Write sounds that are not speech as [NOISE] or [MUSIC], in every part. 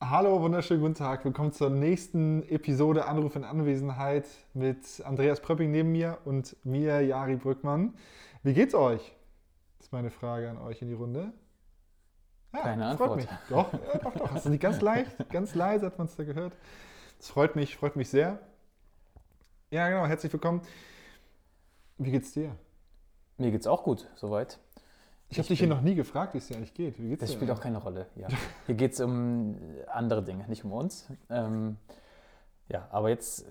Hallo, wunderschönen guten Tag. Willkommen zur nächsten Episode Anruf in Anwesenheit mit Andreas Pröpping neben mir und mir, Jari Brückmann. Wie geht's euch? Das ist meine Frage an euch in die Runde. Ja, Keine freut Antwort. Mich. Doch, ja, doch, doch. Du nicht ganz leicht, ganz leise hat man es da gehört. Das freut mich, freut mich sehr. Ja, genau, herzlich willkommen. Wie geht's dir? Mir geht's auch gut, soweit. Ich habe dich hier noch nie gefragt, wie es dir eigentlich geht. Wie geht's das dir spielt auch keine Rolle. Ja. Hier geht es um andere Dinge, nicht um uns. Ähm, ja, aber jetzt, äh,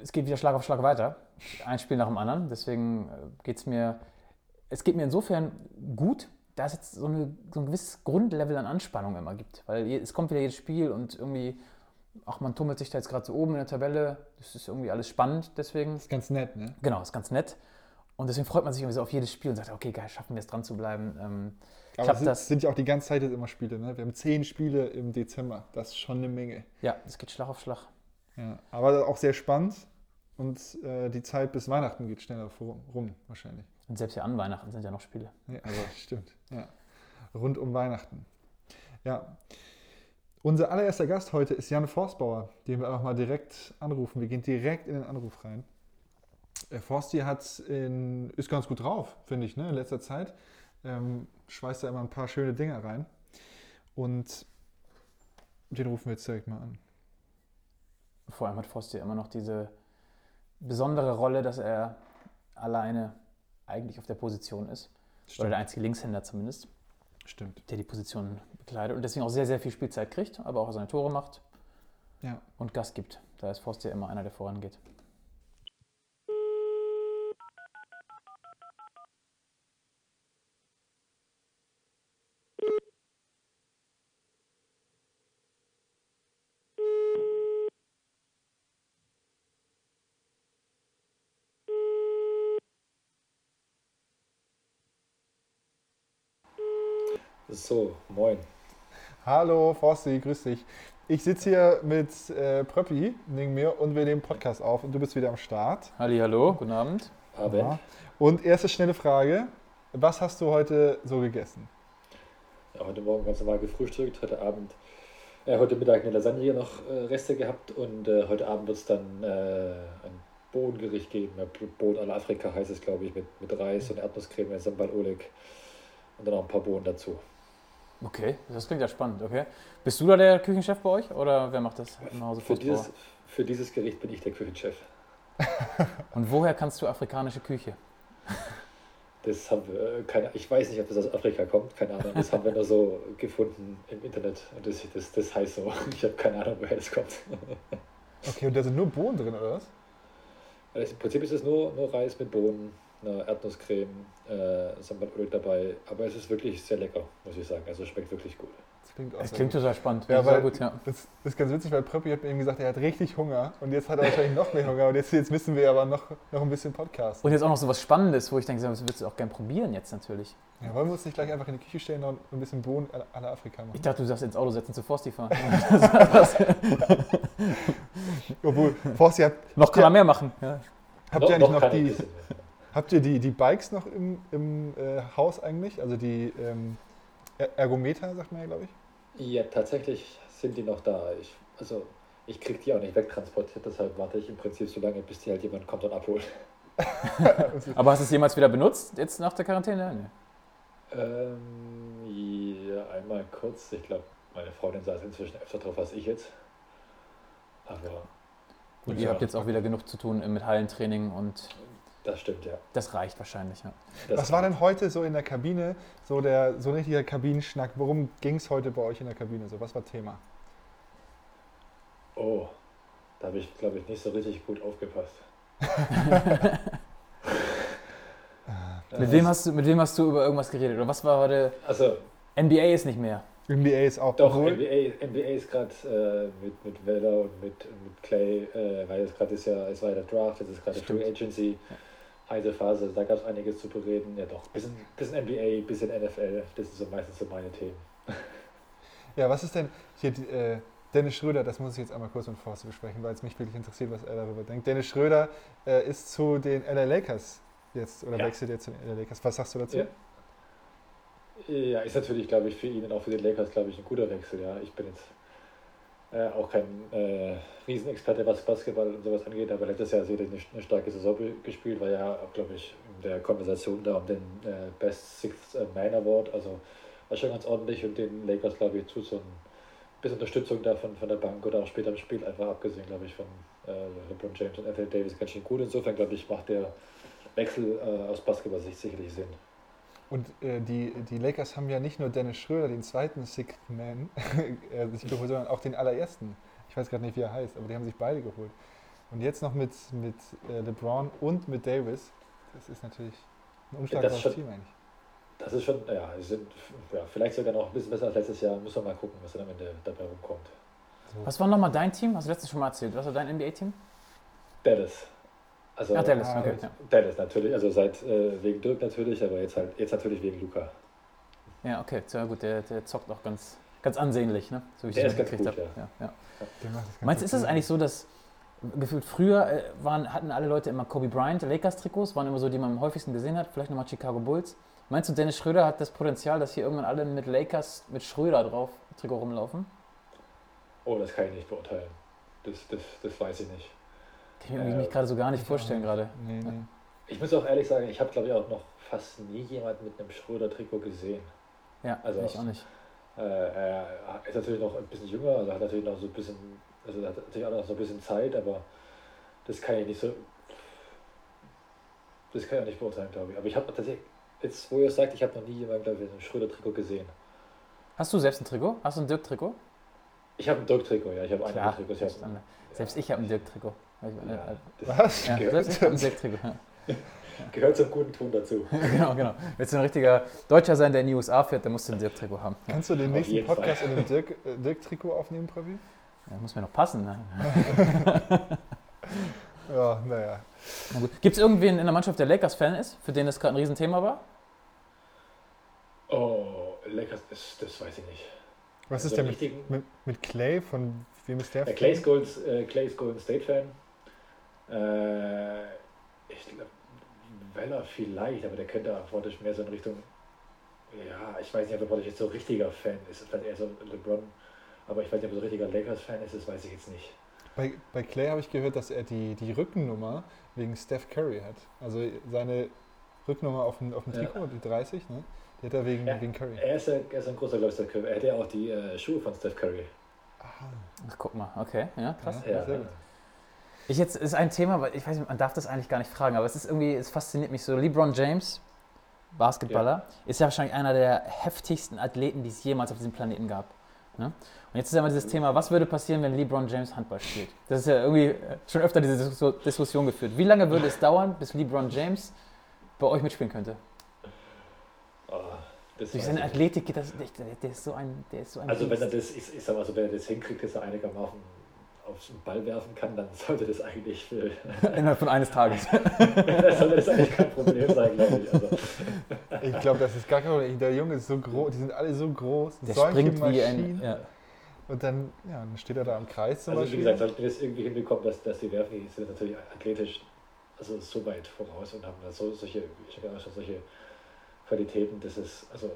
es geht wieder Schlag auf Schlag weiter. Ein Spiel nach dem anderen. Deswegen äh, geht es mir, es geht mir insofern gut, da es jetzt so, eine, so ein gewisses Grundlevel an Anspannung immer gibt. Weil es kommt wieder jedes Spiel und irgendwie, ach, man tummelt sich da jetzt gerade so oben in der Tabelle. Das ist irgendwie alles spannend, deswegen. Das ist ganz nett, ne? Genau, ist ganz nett. Und deswegen freut man sich irgendwie so auf jedes Spiel und sagt, okay, geil, schaffen wir es dran zu bleiben. Ähm, Aber es das sind ja auch die ganze Zeit immer Spiele. Ne? Wir haben zehn Spiele im Dezember. Das ist schon eine Menge. Ja, es geht Schlag auf Schlag. Ja, aber auch sehr spannend. Und äh, die Zeit bis Weihnachten geht schneller rum, wahrscheinlich. Und selbst ja an Weihnachten sind ja noch Spiele. Ja, also, [LAUGHS] stimmt. Ja. Rund um Weihnachten. Ja. Unser allererster Gast heute ist Jan Forstbauer, den wir einfach mal direkt anrufen. Wir gehen direkt in den Anruf rein. Äh, Forsti hat in, ist ganz gut drauf, finde ich, ne, in letzter Zeit. Ähm, schweißt da immer ein paar schöne Dinge rein. Und den rufen wir jetzt direkt mal an. Vor allem hat Forsti immer noch diese besondere Rolle, dass er alleine eigentlich auf der Position ist. Stimmt. Oder der einzige Linkshänder zumindest. Stimmt. Der die Position bekleidet und deswegen auch sehr, sehr viel Spielzeit kriegt, aber auch seine Tore macht ja. und Gas gibt. Da ist Forsti immer einer, der vorangeht. So, moin. Hallo, Forsti, grüß dich. Ich sitze hier mit äh, Pröppi neben mir und wir nehmen Podcast auf und du bist wieder am Start. Halli, hallo, guten Abend. Abend. Ja. Und erste schnelle Frage: Was hast du heute so gegessen? Ja, heute Morgen ganz normal gefrühstückt, heute Abend, äh, heute Mittag eine Lasagne noch äh, Reste gehabt und äh, heute Abend wird es dann äh, ein Bodengericht geben. Bohnen à la Afrika heißt es, glaube ich, mit, mit Reis und Erdnusscreme, Sambal Oleg und dann noch ein paar Bohnen dazu. Okay, das klingt ja spannend, okay. Bist du da der Küchenchef bei euch oder wer macht das im Hause für dieses, für dieses Gericht bin ich der Küchenchef. [LAUGHS] Und woher kannst du afrikanische Küche? Das haben wir, äh, keine, ich weiß nicht, ob das aus Afrika kommt, keine Ahnung. Das haben wir nur so [LAUGHS] gefunden im Internet und das, das, das heißt so. [LAUGHS] Ich habe keine Ahnung, woher das kommt. Okay, und da sind nur Bohnen drin, oder was? Also Im Prinzip ist es nur, nur Reis mit Bohnen eine Erdnusscreme, äh, Sambalöl dabei. Aber es ist wirklich sehr lecker, muss ich sagen. Also schmeckt wirklich gut. Das klingt, das klingt total spannend. Ja, sehr gut, ja. Das, das, ist ganz witzig, weil Pröppi hat mir eben gesagt, er hat richtig Hunger und jetzt hat er wahrscheinlich noch mehr Hunger und jetzt, jetzt müssen wir aber noch, noch ein bisschen Podcast. Und jetzt auch noch so was Spannendes, wo ich denke, das würdest du auch gerne probieren jetzt natürlich. Ja, wollen wir uns nicht gleich einfach in die Küche stellen und ein bisschen Bohnen à la Afrika machen? Ich dachte, du sagst ins Auto setzen zu Forsti fahren. [LAUGHS] Obwohl, Forsti hat... Noch kann er mehr machen. Ja. Habt ihr eigentlich noch, noch die... Habt ihr die, die Bikes noch im, im äh, Haus eigentlich? Also die ähm, Ergometer, sagt man ja, glaube ich? Ja, tatsächlich sind die noch da. Ich, also ich kriege die auch nicht wegtransportiert, deshalb warte ich im Prinzip so lange, bis die halt jemand kommt und abholt. [LAUGHS] Aber hast du es jemals wieder benutzt, jetzt nach der Quarantäne? Nee. Ähm, ja, einmal kurz. Ich glaube, meine Freundin saß inzwischen öfter drauf als ich jetzt. Aber. Und ihr habt jetzt auch wieder genug zu tun mit Hallentraining und das stimmt, ja. Das reicht wahrscheinlich, ja. Das Was war denn heute so in der Kabine, so, der, so ein richtiger Kabinenschnack? Worum ging es heute bei euch in der Kabine? So, was war Thema? Oh, da habe ich, glaube ich, nicht so richtig gut aufgepasst. [LAUGHS] mit, wem hast du, mit wem hast du über irgendwas geredet? Oder was war heute? Also, NBA ist nicht mehr. NBA ist auch Doch, NBA, NBA ist gerade äh, mit, mit Weller und mit, mit Clay, äh, weil es gerade ist ja, es war ja der Draft, jetzt ist gerade Free Agency. Ja heiße Phase, da gab es einiges zu bereden. Ja doch, bisschen, bisschen NBA, bisschen NFL, das sind so meistens so meine Themen. [LAUGHS] Ja, was ist denn hier äh, Dennis Schröder, das muss ich jetzt einmal kurz mit Forst besprechen, weil es mich wirklich interessiert, was er darüber denkt. Dennis Schröder äh, ist zu den LA Lakers jetzt oder ja. wechselt jetzt zu den LA Lakers. Was sagst du dazu? Ja. ja, ist natürlich, glaube ich, für ihn und auch für die Lakers, glaube ich, ein guter Wechsel. Ja, ich bin jetzt Äh, auch kein äh, Riesenexperte, was Basketball und sowas angeht, aber letztes Jahr sicherlich eine, eine starke Saison gespielt, war ja auch, glaube ich, in der Konversation da um den äh, Best Sixth Man Award, also war schon ganz ordentlich und den Lakers, glaube ich, tut so ein bisschen Unterstützung da von, von der Bank oder auch später im Spiel einfach abgesehen, glaube ich, von äh, LeBron James und Anthony Davis ganz schön gut. Insofern, glaube ich, macht der Wechsel äh, aus Basketball-Sicht sicherlich Sinn. Und äh, die, die Lakers haben ja nicht nur Dennis Schröder, den zweiten Sixth Man, [LAUGHS] äh, sich geholt, sondern auch den allerersten. Ich weiß gerade nicht, wie er heißt, aber die haben sich beide geholt. Und jetzt noch mit, mit äh, LeBron und mit Davis. Das ist natürlich ein unschlagbares Team eigentlich. Das ist schon, ja, sind ja, vielleicht sogar noch ein bisschen besser als letztes Jahr. Müssen wir mal gucken, was dann am Ende dabei rumkommt. So. Was war nochmal dein Team? Hast du letztens schon mal erzählt? Was war dein NBA-Team? Dallas. Also, Ach, Dallas, okay. Ja. Dallas natürlich, also seit äh, wegen Dirk natürlich, aber jetzt halt jetzt natürlich wegen Luca. Ja, okay, sehr gut, der, der zockt auch ganz, ganz ansehnlich, ne? So wie ich der ist ganz gut, ja. ja, ja. Meinst du, ist es eigentlich so, dass gefühlt früher äh, waren, hatten alle Leute immer Kobe Bryant, Lakers-Trikots, waren immer so, die man am häufigsten gesehen hat, vielleicht nochmal Chicago Bulls. Meinst du, Dennis Schröder hat das Potenzial, dass hier irgendwann alle mit Lakers, mit Schröder drauf Trikot rumlaufen? Oh, das kann ich nicht beurteilen. Das, das, das weiß ich nicht. Kann ich mir äh, gerade so gar nicht vorstellen gerade. Nee, nee. Ich muss auch ehrlich sagen, ich habe glaube ich auch noch fast nie jemand mit einem Schröder-Trikot gesehen. Ja, also ich auch nicht. Äh, er ist natürlich noch ein bisschen jünger, also hat natürlich noch so ein bisschen, also hat natürlich auch noch so ein bisschen Zeit, aber das kann ich nicht so, das kann ich auch nicht beurteilen, glaube ich. Aber ich habe tatsächlich, jetzt wo ihr es sagt, ich habe noch nie jemanden, glaube ich, mit einem Schröder-Trikot gesehen. Hast du selbst ein Trikot? Hast du ein Dirk-Trikot? Ich habe ein Dirk-Trikot, ja. Ich habe. Ich hab, selbst ich habe ein Dirk-Trikot. Ja, Was? Ja, gehört, Dirk-Trikot. Ja. [LAUGHS] Gehört zum guten Ton dazu. [LAUGHS] genau, genau. Willst du ein richtiger Deutscher sein, der in die USA fährt, dann musst du ein Dirk-Trikot haben. Kannst du den nächsten Podcast Fall. in einem äh, Dirk-Trikot Dirk aufnehmen, Pravi? Ja, muss mir noch passen. Ne? [LAUGHS] ja, naja. Na Gibt es irgendwen in der Mannschaft, der Lakers-Fan ist, für den das gerade ein Riesenthema war? Oh, Lakers, das, das weiß ich nicht. Was ist also denn mit, mit, mit, Clay? Von wem ist der? Ja, Clay, ist Golden, äh, Clay ist Golden State Fan. Äh, ich glaube, Weller vielleicht, aber der könnte auch vorne mehr so in Richtung. Ja, ich weiß nicht, ob er jetzt so richtiger Fan ist. Vielleicht eher so LeBron. Aber ich weiß nicht, ob er so richtiger Lakers-Fan ist, das weiß ich jetzt nicht. Bei, bei Clay habe ich gehört, dass er die, die Rückennummer wegen Steph Curry hat. Also seine Rückennummer auf dem, auf dem Trikot, ja. die 30, ne? Die hat er wegen, ja, wegen Curry. Er ist, ein, er ist ein großer Steph Curry. Er hätte ja auch die äh, Schuhe von Steph Curry. Ach, guck mal, okay, ja, krass. Ja, ja. Ich jetzt ist ein Thema, weil ich weiß nicht, man darf das eigentlich gar nicht fragen, aber es ist irgendwie, es fasziniert mich so. LeBron James, Basketballer, ja. ist ja wahrscheinlich einer der heftigsten Athleten, die es jemals auf diesem Planeten gab. Ne? Und jetzt ist ja immer dieses Thema, was würde passieren, wenn LeBron James Handball spielt? Das ist ja irgendwie schon öfter diese Diskussion geführt. Wie lange würde es dauern, bis LeBron James bei euch mitspielen könnte? Oh, Durch seine Athletik geht das, der, der, ist so ein, der ist so ein Also wenn er das, ich, ich sag mal so, wenn er das hinkriegt, dass er einigermaßen auf den Ball werfen kann, dann sollte das eigentlich für [LAUGHS] innerhalb von eines Tages. das sollte das eigentlich kein Problem sein, glaube ich. Also. Ich glaube, das ist gar kein Problem. Der Junge ist so groß, die sind alle so groß. Der springt Maschinen. wie ein. Ja. Und dann, ja, dann steht er da am Kreis zum Also Beispiel. wie gesagt, sollten wir das irgendwie hinbekommen, dass, dass die werfen, die sind natürlich athletisch also so weit voraus und haben da so, solche, schon solche Qualitäten, dass es, also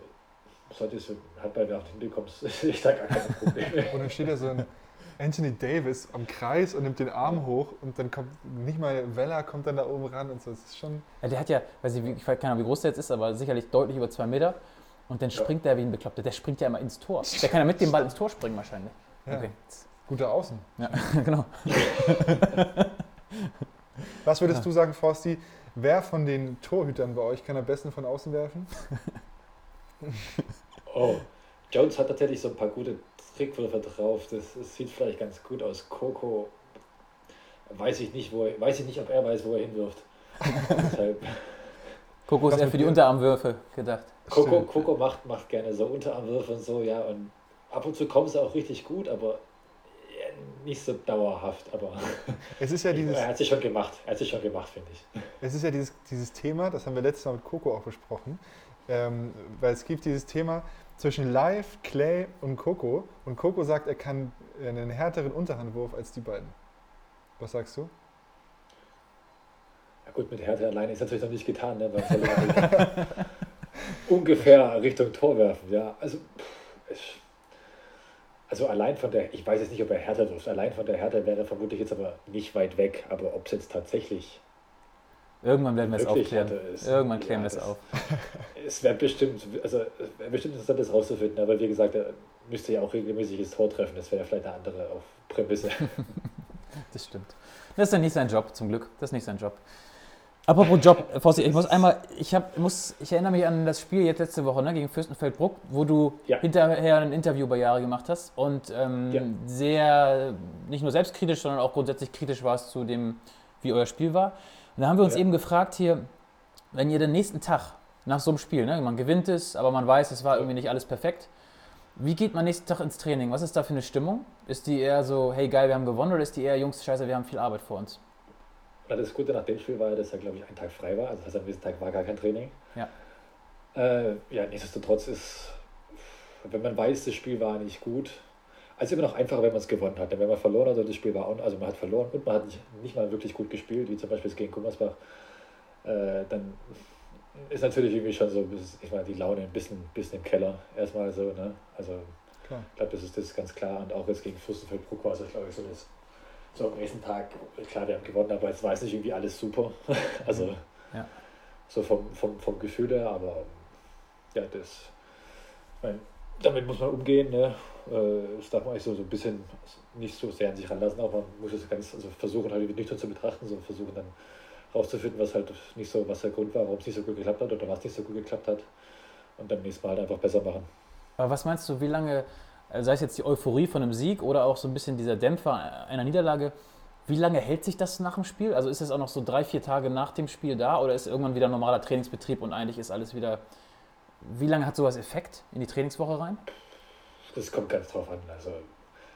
sollte es Handballwerfen hinbekommen, [LAUGHS] sehe ich da gar kein Problem. Und dann steht da so ein Anthony Davis am Kreis und nimmt den Arm hoch und dann kommt nicht mal Weller kommt dann da oben ran und so. Das ist schon. Ja, der hat ja, weiß ich, ich weiß keine Ahnung, wie groß der jetzt ist, aber sicherlich deutlich über zwei Meter. Und dann springt ja. der wie ein Bekloppter. Der springt ja immer ins Tor. [LAUGHS] Der kann ja mit dem Ball ins Tor springen wahrscheinlich. Ja. Okay. Guter Außen. Ja, [LAUGHS] genau. [LAUGHS] Was würdest ja. du sagen, Forsti? Wer von den Torhütern bei euch kann am besten von außen werfen? Oh, Jones hat tatsächlich so ein paar gute Trickwürfe drauf. Das, das, sieht vielleicht ganz gut aus. Coco weiß ich nicht, wo er, weiß ich nicht, ob er weiß, wo er hinwirft. [LAUGHS] Deshalb. Coco ist eher für die Unterarmwürfe gedacht. Coco, Coco macht, macht gerne so Unterarmwürfe und so, ja. Und ab und zu kommen sie auch richtig gut, aber nicht so dauerhaft. Aber [LAUGHS] es ist ja dieses, er hat sich schon gemacht. Er hat sich schon gemacht, finde ich. Es ist ja dieses, dieses Thema, das haben wir letztes Mal mit Coco auch besprochen. Ähm, weil es gibt dieses Thema, zwischen Live, Clay und Coco. Und Coco sagt, er kann einen härteren Unterhandwurf als die beiden. Was sagst du? Ja gut, mit Härte alleine ist natürlich noch nicht getan, ne? weil [LAUGHS] ungefähr Richtung Tor werfen. Ja, also ich, Also allein von der, ich weiß jetzt nicht, ob er härter wirft, allein von der Härte wäre er vermutlich jetzt aber nicht weit weg, aber ob es jetzt tatsächlich Irgendwann werden wir es aufklären. es. Irgendwann klären Ja, wir es auf. [LAUGHS] Es wäre bestimmt, also es wäre bestimmt interessant, das rauszufinden, aber wie gesagt, er müsste ja auch regelmäßig das Tor treffen. Das wäre ja vielleicht eine andere auf Prämisse. [LAUGHS] Das stimmt. Das ist ja nicht sein Job, zum Glück. Das ist nicht sein Job. Apropos Job, äh, Fossi, ich muss einmal, ich, hab, muss, ich erinnere mich an das Spiel jetzt letzte Woche ne, gegen Fürstenfeldbruck, wo du Ja. hinterher ein Interview bei Jahre gemacht hast und ähm, Ja. sehr, nicht nur selbstkritisch, sondern auch grundsätzlich kritisch warst zu dem, wie euer Spiel war. Und da haben wir uns Ja. eben gefragt hier, wenn ihr den nächsten Tag nach so einem Spiel, ne, man gewinnt es, aber man weiß, es war irgendwie nicht alles perfekt, wie geht man nächsten Tag ins Training? Was ist da für eine Stimmung? Ist die eher so, hey geil, wir haben gewonnen, oder ist die eher, Jungs, scheiße, wir haben viel Arbeit vor uns? Das Gute nach dem Spiel war, ja, dass er, glaube ich, einen Tag frei war. Also das heißt, am nächsten Tag war gar kein Training. Ja. Äh, ja, nichtsdestotrotz ist, wenn man weiß, das Spiel war nicht gut, also immer noch einfacher, wenn man es gewonnen hat. Denn wenn man verloren hat und das Spiel war, auch, also man hat verloren und man hat nicht, nicht mal wirklich gut gespielt, wie zum Beispiel gegen Gummersbach, äh, dann ist natürlich irgendwie schon so, ich meine, die Laune ein bisschen, bisschen im Keller erstmal so, ne? Also Klar. ich glaube, das ist, das ist ganz klar. Und auch jetzt gegen Fürstenfeldbruck war es, glaube ich, so, dass so am nächsten Tag, klar, wir haben gewonnen, aber jetzt war es nicht irgendwie alles super. [LAUGHS] also Ja. so vom, vom, vom Gefühl her, aber ja, das, ich mein, damit muss man umgehen. Ne? Äh, Das darf man eigentlich so, so ein bisschen nicht so sehr an sich ranlassen, auch man muss es ganz also versuchen, halt nüchtern zu betrachten, so versuchen dann rauszufinden, was halt nicht so, was der Grund war, warum es nicht so gut geklappt hat oder was nicht so gut geklappt hat. Und dann nächstes Mal halt einfach besser machen. Aber was meinst du, wie lange, äh, sei es jetzt die Euphorie von einem Sieg oder auch so ein bisschen dieser Dämpfer einer Niederlage, wie lange hält sich das nach dem Spiel? Also ist es auch noch so drei, vier Tage nach dem Spiel da oder ist irgendwann wieder normaler Trainingsbetrieb und eigentlich ist alles wieder. Wie lange hat sowas Effekt in die Trainingswoche rein? Das kommt ganz drauf an. Also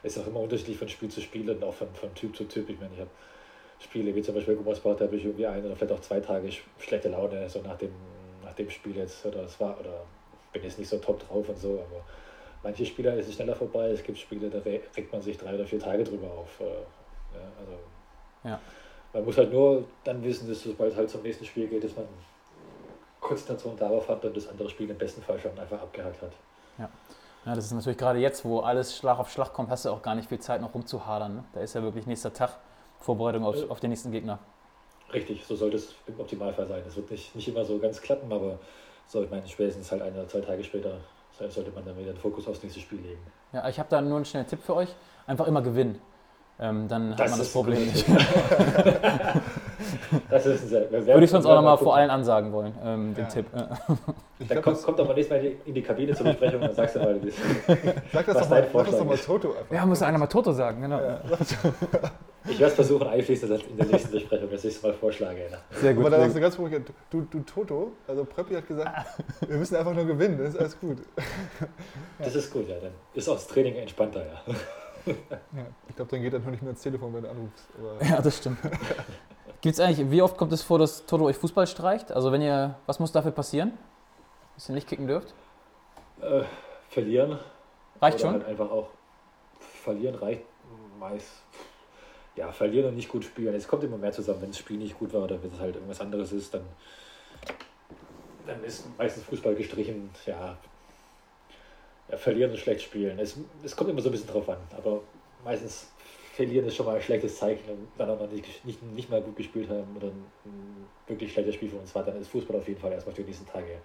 ist auch immer unterschiedlich von Spiel zu Spiel und auch von, von Typ zu Typ. Ich meine, ich habe Spiele wie zum Beispiel Gummersbach, da habe ich irgendwie ein oder vielleicht auch zwei Tage sch- schlechte Laune, so nach dem, nach dem Spiel jetzt. Oder es war, oder bin jetzt nicht so top drauf und so, aber manche Spieler ist es schneller vorbei. Es gibt Spiele, da re- regt man sich drei oder vier Tage drüber auf. äh, Ja, also Ja. man muss halt nur dann wissen, dass sobald es halt zum nächsten Spiel geht, dass man Konzentration darauf hat und das andere Spiel im besten Fall schon einfach abgehakt hat. Ja, das ist natürlich gerade jetzt, wo alles Schlag auf Schlag kommt, hast du auch gar nicht viel Zeit noch rumzuhadern. Ne? Da ist ja wirklich nächster Tag Vorbereitung auf, Ja. auf den nächsten Gegner. Richtig, so sollte es im Optimalfall sein. Es wird nicht, nicht immer so ganz klappen, aber so, ich meine, spätestens halt ein oder zwei Tage später so- sollte man dann wieder den Fokus aufs nächste Spiel legen. Ja, ich habe da nur einen schnellen Tipp für euch. Einfach immer gewinnen. Ähm, dann hat Das man das Problem nicht. [LAUGHS] [LAUGHS] Das ist sehr, wer- Würde ich sonst auch nochmal vor allen ansagen wollen, ähm, den Ja. Tipp. Dann glaub, kommt, das, kommt doch mal nächstes Mal in die Kabine zur Besprechung und dann sagst du mal, wie es- sag das was doch mal, dein sag das Vorschlag doch mal. Toto einfach. ja, muss einer mal Toto sagen, genau. Ja, ich werde es versuchen, einfließend in der nächsten Besprechung, dass ich es mal vorschlage. Ja. Sehr Aber gut. da Sehr hast du ganz ruhig, du, du Toto, also Pröppi hat gesagt, wir müssen einfach nur gewinnen, das ist alles gut. [LAUGHS] Das ist gut, ja. Dann ist auch das Training entspannter, ja. Ja, ich glaube, dann geht er nur nicht mehr ins Telefon, wenn du anrufst. Aber Ja, das stimmt. Gibt's eigentlich, wie oft kommt es vor, dass Toto euch Fußball streicht? Also wenn ihr, was muss dafür passieren? Dass ihr nicht kicken dürft? Äh, verlieren. Reicht oder schon? Halt einfach auch verlieren reicht meist. Ja, verlieren und nicht gut spielen. Es kommt immer mehr zusammen, wenn das Spiel nicht gut war oder wenn es halt irgendwas anderes ist, dann, dann ist meistens Fußball gestrichen. Ja, ja verlieren und schlecht spielen. Es, es kommt immer so ein bisschen drauf an, aber meistens verlieren ist schon mal ein schlechtes Zeichen auch noch nicht, nicht, nicht mal gut gespielt haben oder ein wirklich schlechtes Spiel für uns war, dann ist Fußball auf jeden Fall erstmal für die nächsten Tage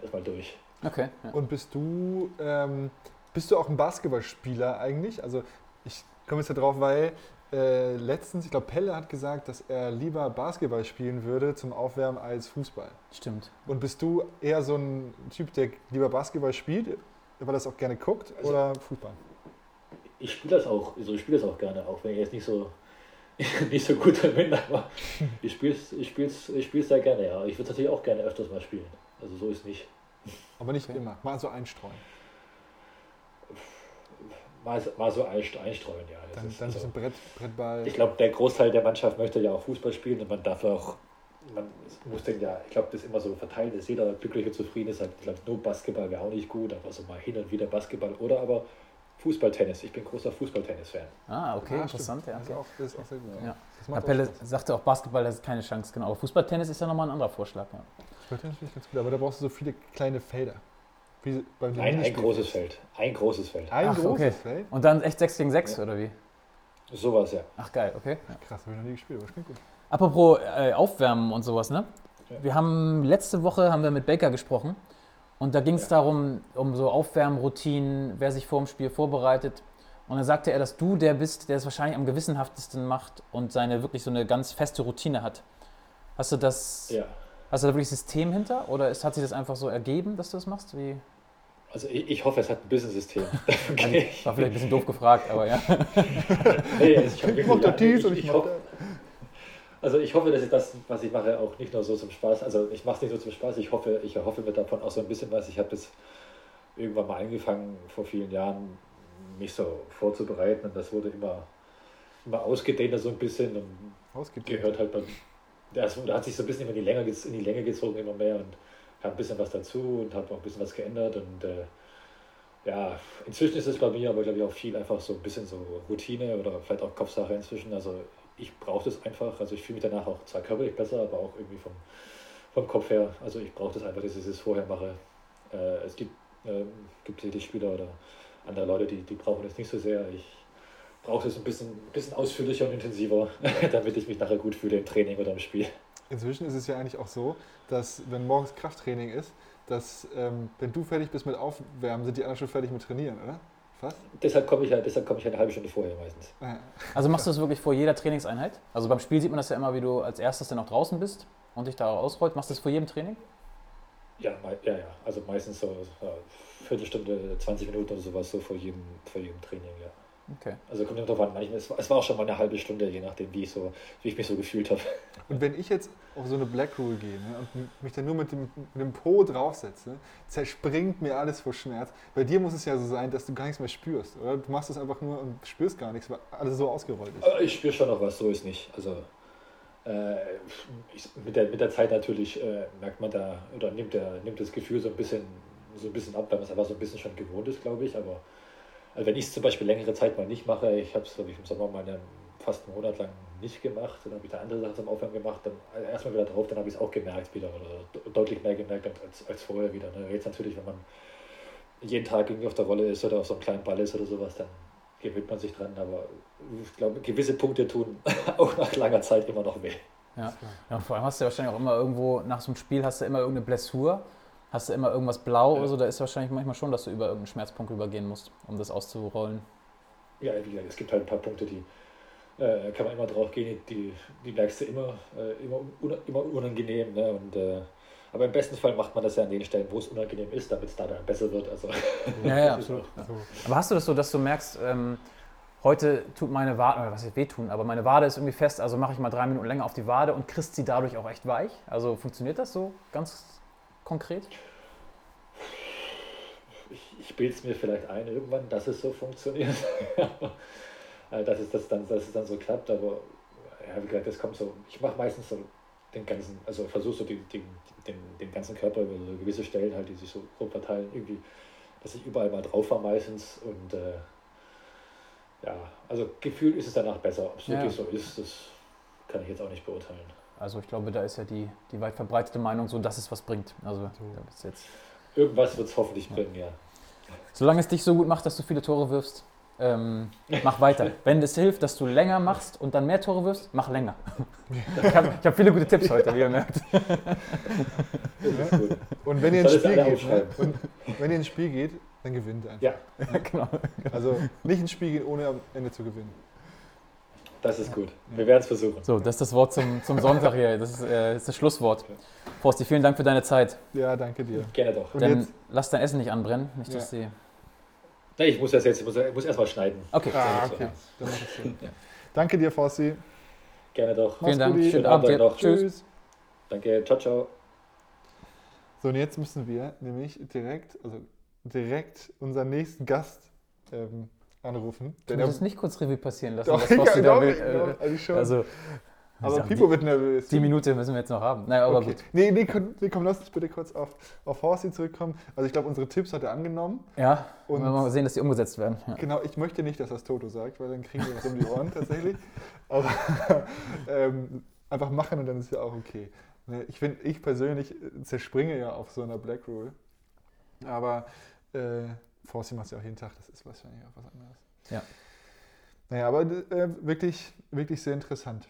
erstmal durch. Okay. Ja. Und bist du, ähm, bist du auch ein Basketballspieler eigentlich? Also ich komme jetzt da drauf, weil äh, letztens, ich glaube, Pelle hat gesagt, dass er lieber Basketball spielen würde zum Aufwärmen als Fußball. Stimmt. Und bist du eher so ein Typ, der lieber Basketball spielt, weil er das auch gerne guckt, Also- oder Fußball? Ich spiele das auch, also ich spiele das auch gerne, auch wenn ich jetzt nicht so [LAUGHS] nicht so gut bin, aber ich spiele es ich spiel's, ich spiel's sehr gerne, ja. Ich würde es natürlich auch gerne öfters mal spielen. Also so ist nicht. Aber nicht Okay. immer, mal so einstreuen. Mal, mal so einst- einstreuen, ja. Das Dann, ist dann ein so. bisschen Brett, Brettball. Ich glaube, der Großteil der Mannschaft möchte ja auch Fußball spielen und man darf auch, man muss den ja, ich glaube, das ist immer so verteilt, dass jeder glücklich und zufrieden ist. Ich glaube, nur Basketball wäre auch nicht gut, aber so mal hin und wieder Basketball oder aber Fußballtennis. Ich bin großer Fußballtennis-Fan. Ah, okay, Ah, interessant. Ja, Das, okay. ist auch, das ist auch sehr gut. Ja. Das Herr macht auch Pelle Spaß. sagte auch, Basketball, das ist keine Chance, genau. Aber Fußballtennis ist ja nochmal ein anderer Vorschlag. Ja. Fußballtennis finde ich ganz gut, aber da brauchst du so viele kleine Felder. Wie beim Nein, ein großes Feld. Ein großes Feld. Ein Ach, großes okay. Feld? Und dann echt 6 gegen 6 Ja. oder wie? Sowas, ja. Ach geil, okay. Ja. Krass, habe ich noch nie gespielt, aber das klingt gut. Apropos äh, Aufwärmen und sowas, ne? Ja. Wir haben letzte Woche haben wir mit Baker gesprochen und da ging es Ja. darum, um so Aufwärmroutinen, wer sich vor dem Spiel vorbereitet. Und dann sagte er, dass du der bist, der es wahrscheinlich am gewissenhaftesten macht und seine wirklich so eine ganz feste Routine hat. Hast du das, Ja. hast du da wirklich System hinter oder ist, hat sich das einfach so ergeben, dass du das machst? Wie? Also ich, ich hoffe, es hat ein Business-System. [LAUGHS] Okay. War vielleicht ein bisschen doof gefragt, aber ja. [LAUGHS] Nee, also ich, Ich mach da dies und ich ich mach hoffe, das. Also ich hoffe, dass ich das, was ich mache, auch nicht nur so zum Spaß, also ich mache es nicht nur zum Spaß, ich hoffe, ich erhoffe mir davon auch so ein bisschen was. Ich habe das irgendwann mal angefangen, vor vielen Jahren, mich so vorzubereiten und das wurde immer, immer ausgedehnter so ein bisschen und Ausgedehnt. gehört halt beim, das da hat sich so ein bisschen immer in die Länge, in die Länge gezogen, immer mehr und habe ein bisschen was dazu und habe auch ein bisschen was geändert und äh, ja, inzwischen ist es bei mir aber glaube ich auch viel einfach so ein bisschen so Routine oder vielleicht auch Kopfsache inzwischen. Also ich brauche das einfach, also ich fühle mich danach auch zwar körperlich besser, aber auch irgendwie vom, vom Kopf her. Also ich brauche das einfach, dass ich das vorher mache. Äh, es gibt, ähm, gibt sicherlich Spieler oder andere Leute, die, die brauchen das nicht so sehr. Ich brauche das ein bisschen, bisschen ausführlicher und intensiver, [LAUGHS] damit ich mich nachher gut fühle im Training oder im Spiel. Inzwischen ist es ja eigentlich auch so, dass wenn morgens Krafttraining ist, dass ähm, wenn du fertig bist mit Aufwärmen, sind die anderen schon fertig mit Trainieren, oder? Fast? Deshalb komme ich, ja, deshalb komme ich eine halbe Stunde vorher meistens. Äh, Also machst du das wirklich vor jeder Trainingseinheit? Also beim Spiel sieht man das ja immer, wie du als erstes dann auch draußen bist und dich da ausrollt. Machst du das vor jedem Training? Ja, ja, ja. Also meistens so ja, Viertelstunde, 20 Minuten oder sowas so vor jedem, vor jedem Training, ja. Okay. Also kommt immer drauf an, manchmal, es, war, auch schon mal eine halbe Stunde, je nachdem, wie ich, so, wie ich mich so gefühlt habe. [LAUGHS] Und wenn ich jetzt auf so eine Black Rule gehe ne, und mich dann nur mit dem, mit dem Po draufsetze, zerspringt mir alles vor Schmerz. Bei dir muss es ja so sein, dass du gar nichts mehr spürst, oder? Du machst es einfach nur und spürst gar nichts, weil alles so ausgerollt ist. Aber ich spüre schon noch was, so ist nicht. Also äh, ich, mit, der, mit der Zeit natürlich äh, merkt man da, oder nimmt, der, nimmt das Gefühl so ein bisschen, so ein bisschen ab, weil man es einfach so ein bisschen schon gewohnt ist, glaube ich. Aber wenn ich es zum Beispiel längere Zeit mal nicht mache, ich habe es, glaube im Sommer mal fast einen Monat lang nicht gemacht, dann habe ich da andere Sachen zum Aufwärmen gemacht, dann äh, erstmal wieder drauf, dann habe ich es auch gemerkt wieder oder de- deutlich mehr gemerkt als, als vorher wieder. Ne? Jetzt natürlich, wenn man jeden Tag irgendwie auf der Rolle ist oder auf so einem kleinen Ball ist oder sowas, dann gewöhnt man sich dran, aber ich glaube, gewisse Punkte tun [LAUGHS] auch nach langer Zeit immer noch weh. Ja. ja, vor allem hast du ja wahrscheinlich auch immer irgendwo, nach so einem Spiel hast du immer irgendeine Blessur, hast du immer irgendwas blau Ja. oder so, da ist wahrscheinlich manchmal schon, dass du über irgendeinen Schmerzpunkt übergehen musst, um das auszurollen. Ja, wie gesagt, es gibt halt ein paar Punkte, die äh, kann man immer drauf gehen, die, die merkst du immer, äh, immer, un, immer unangenehm. Ne? Und, äh, aber im besten Fall macht man das ja an den Stellen, wo es unangenehm ist, damit es da dann besser wird. Also, Ja, ja, [LAUGHS] absolut. Aber hast du das so, dass du merkst, ähm, heute tut meine Wade, oder was heißt wehtun, aber meine Wade ist irgendwie fest, also mache ich mal drei Minuten länger auf die Wade und kriegst sie dadurch auch echt weich? Also funktioniert das so ganz konkret? ich, ich bilde es mir vielleicht ein irgendwann, dass es so funktioniert. Äh, [LAUGHS] dass, es das dann, dass es dann so klappt, aber ja, wie gesagt, das kommt so. Ich mache meistens so den ganzen, also versuche so den, den, den, den ganzen Körper über so gewisse Stellen halt, die sich so grob verteilen, irgendwie, dass ich überall mal drauf war meistens und äh, ja, also gefühlt ist es danach besser. Ob es Ja. wirklich so ist, das kann ich jetzt auch nicht beurteilen. Also ich glaube, da ist ja die, die weit verbreitete Meinung so, dass es was bringt. Also So. jetzt, Irgendwas wird es hoffentlich bringen, ja. solange es dich so gut macht, dass du viele Tore wirfst, ähm, mach weiter. [LAUGHS] Wenn es hilft, dass du länger machst und dann mehr Tore wirfst, mach länger. [LAUGHS] ich habe hab viele gute Tipps heute, wie ihr merkt. Und wenn ihr ins Spiel geht, ne? und wenn ihr ins Spiel geht, dann gewinnt einfach. Ja, [LAUGHS] genau. Also nicht ins Spiel gehen, ohne am Ende zu gewinnen. Das ist gut. Wir werden es versuchen. So, das ist das Wort zum, zum Sonntag hier. Das ist, äh, das ist das Schlusswort. Forsti, vielen Dank für deine Zeit. Ja, danke dir. Gerne doch. Und Dann jetzt- lass dein Essen nicht anbrennen. Nicht, dass Ja. die. Nee, ich muss das jetzt, ich muss, ich muss erstmal schneiden. Okay, Ah, okay. Dann mach ich so. Ja. Danke dir, Fossi. Gerne doch. Mach's Vielen Dank. Schönen Abend dir. Abend noch. Tschüss. Tschüss. Danke, ciao, ciao. So, und jetzt müssen wir nämlich direkt, also direkt unseren nächsten Gast ähm, anrufen. Du musst es nicht kurz Revue passieren lassen, Doch, was ich Forsti [LAUGHS] da will. Äh, also schon. Also, aber sag, Pipo wird nervös. die, die Minute müssen wir jetzt noch haben. Naja, aber okay. gut. Nee, nee, komm, nee, komm, lass uns bitte kurz auf, auf Horsti zurückkommen. Also ich glaube, unsere Tipps hat er angenommen. Ja, Und- und wir mal sehen, dass die umgesetzt werden. Ja. Genau, ich möchte nicht, dass das Toto sagt, weil dann kriegen wir uns um die Ohren [LAUGHS] tatsächlich. Aber [LAUGHS] ähm, einfach machen und dann ist ja auch okay. Ne, Ich finde, ich persönlich äh, zerspringe ja auf so einer Black Rule. Aber äh, Forsy macht es ja auch jeden Tag, das ist wahrscheinlich auch was anderes. Ja. Naja, aber äh, wirklich, wirklich sehr interessant.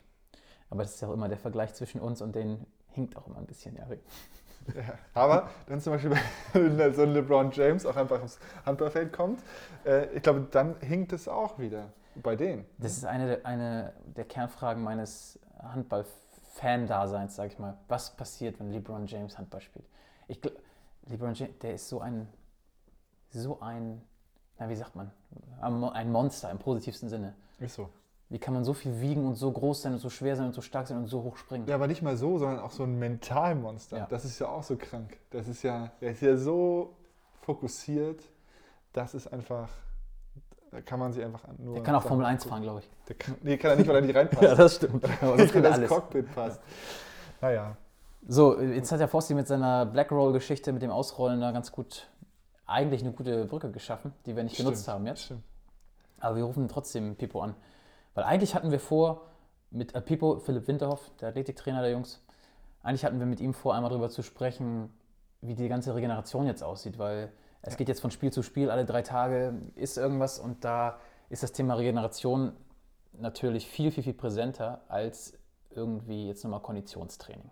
Aber das ist ja auch immer der Vergleich zwischen uns und denen hinkt auch immer ein bisschen, ja. Ja, aber wenn zum Beispiel [LAUGHS] so ein LeBron James auch einfach ins Handballfeld kommt, äh, ich glaube, dann hinkt es auch wieder bei denen. Das ist eine, der- eine der Kernfragen meines Handball-Fan-Daseins, sag ich mal. Was passiert, wenn LeBron James Handball spielt? Ich LeBron James, der ist so ein, so ein, na wie sagt man, ein Monster im positivsten Sinne. Ist so. Wie kann man so viel wiegen und so groß sein und so schwer sein und so stark sein und so hoch springen? Ja, aber nicht mal so, sondern auch so ein Mentalmonster. Ja. Das ist ja auch so krank. Das ist ja, der ist ja so fokussiert, das ist einfach, da kann man sich einfach an- nur. Der kann auch Formel 1 angucken. fahren, glaube ich. Der kann, nee, kann er nicht, weil er nicht [LAUGHS] reinpasst. Ja, das stimmt. [LAUGHS] Aber sonst kann das. Cockpit passt. Naja, So, jetzt hat der Fossi mit seiner Black Roll-Geschichte, mit dem Ausrollen da ganz gut, eigentlich eine gute Brücke geschaffen, die wir nicht genutzt stimmt, haben jetzt. Stimmt. Aber wir rufen trotzdem Pipo an. Weil eigentlich hatten wir vor, mit äh, Pipo, Philipp Winterhoff, der Athletiktrainer der Jungs, eigentlich hatten wir mit ihm vor, einmal darüber zu sprechen, wie die ganze Regeneration jetzt aussieht, weil es geht jetzt von Spiel zu Spiel, alle drei Tage ist irgendwas und da ist das Thema Regeneration natürlich viel, viel, viel präsenter als irgendwie jetzt nochmal Konditionstraining.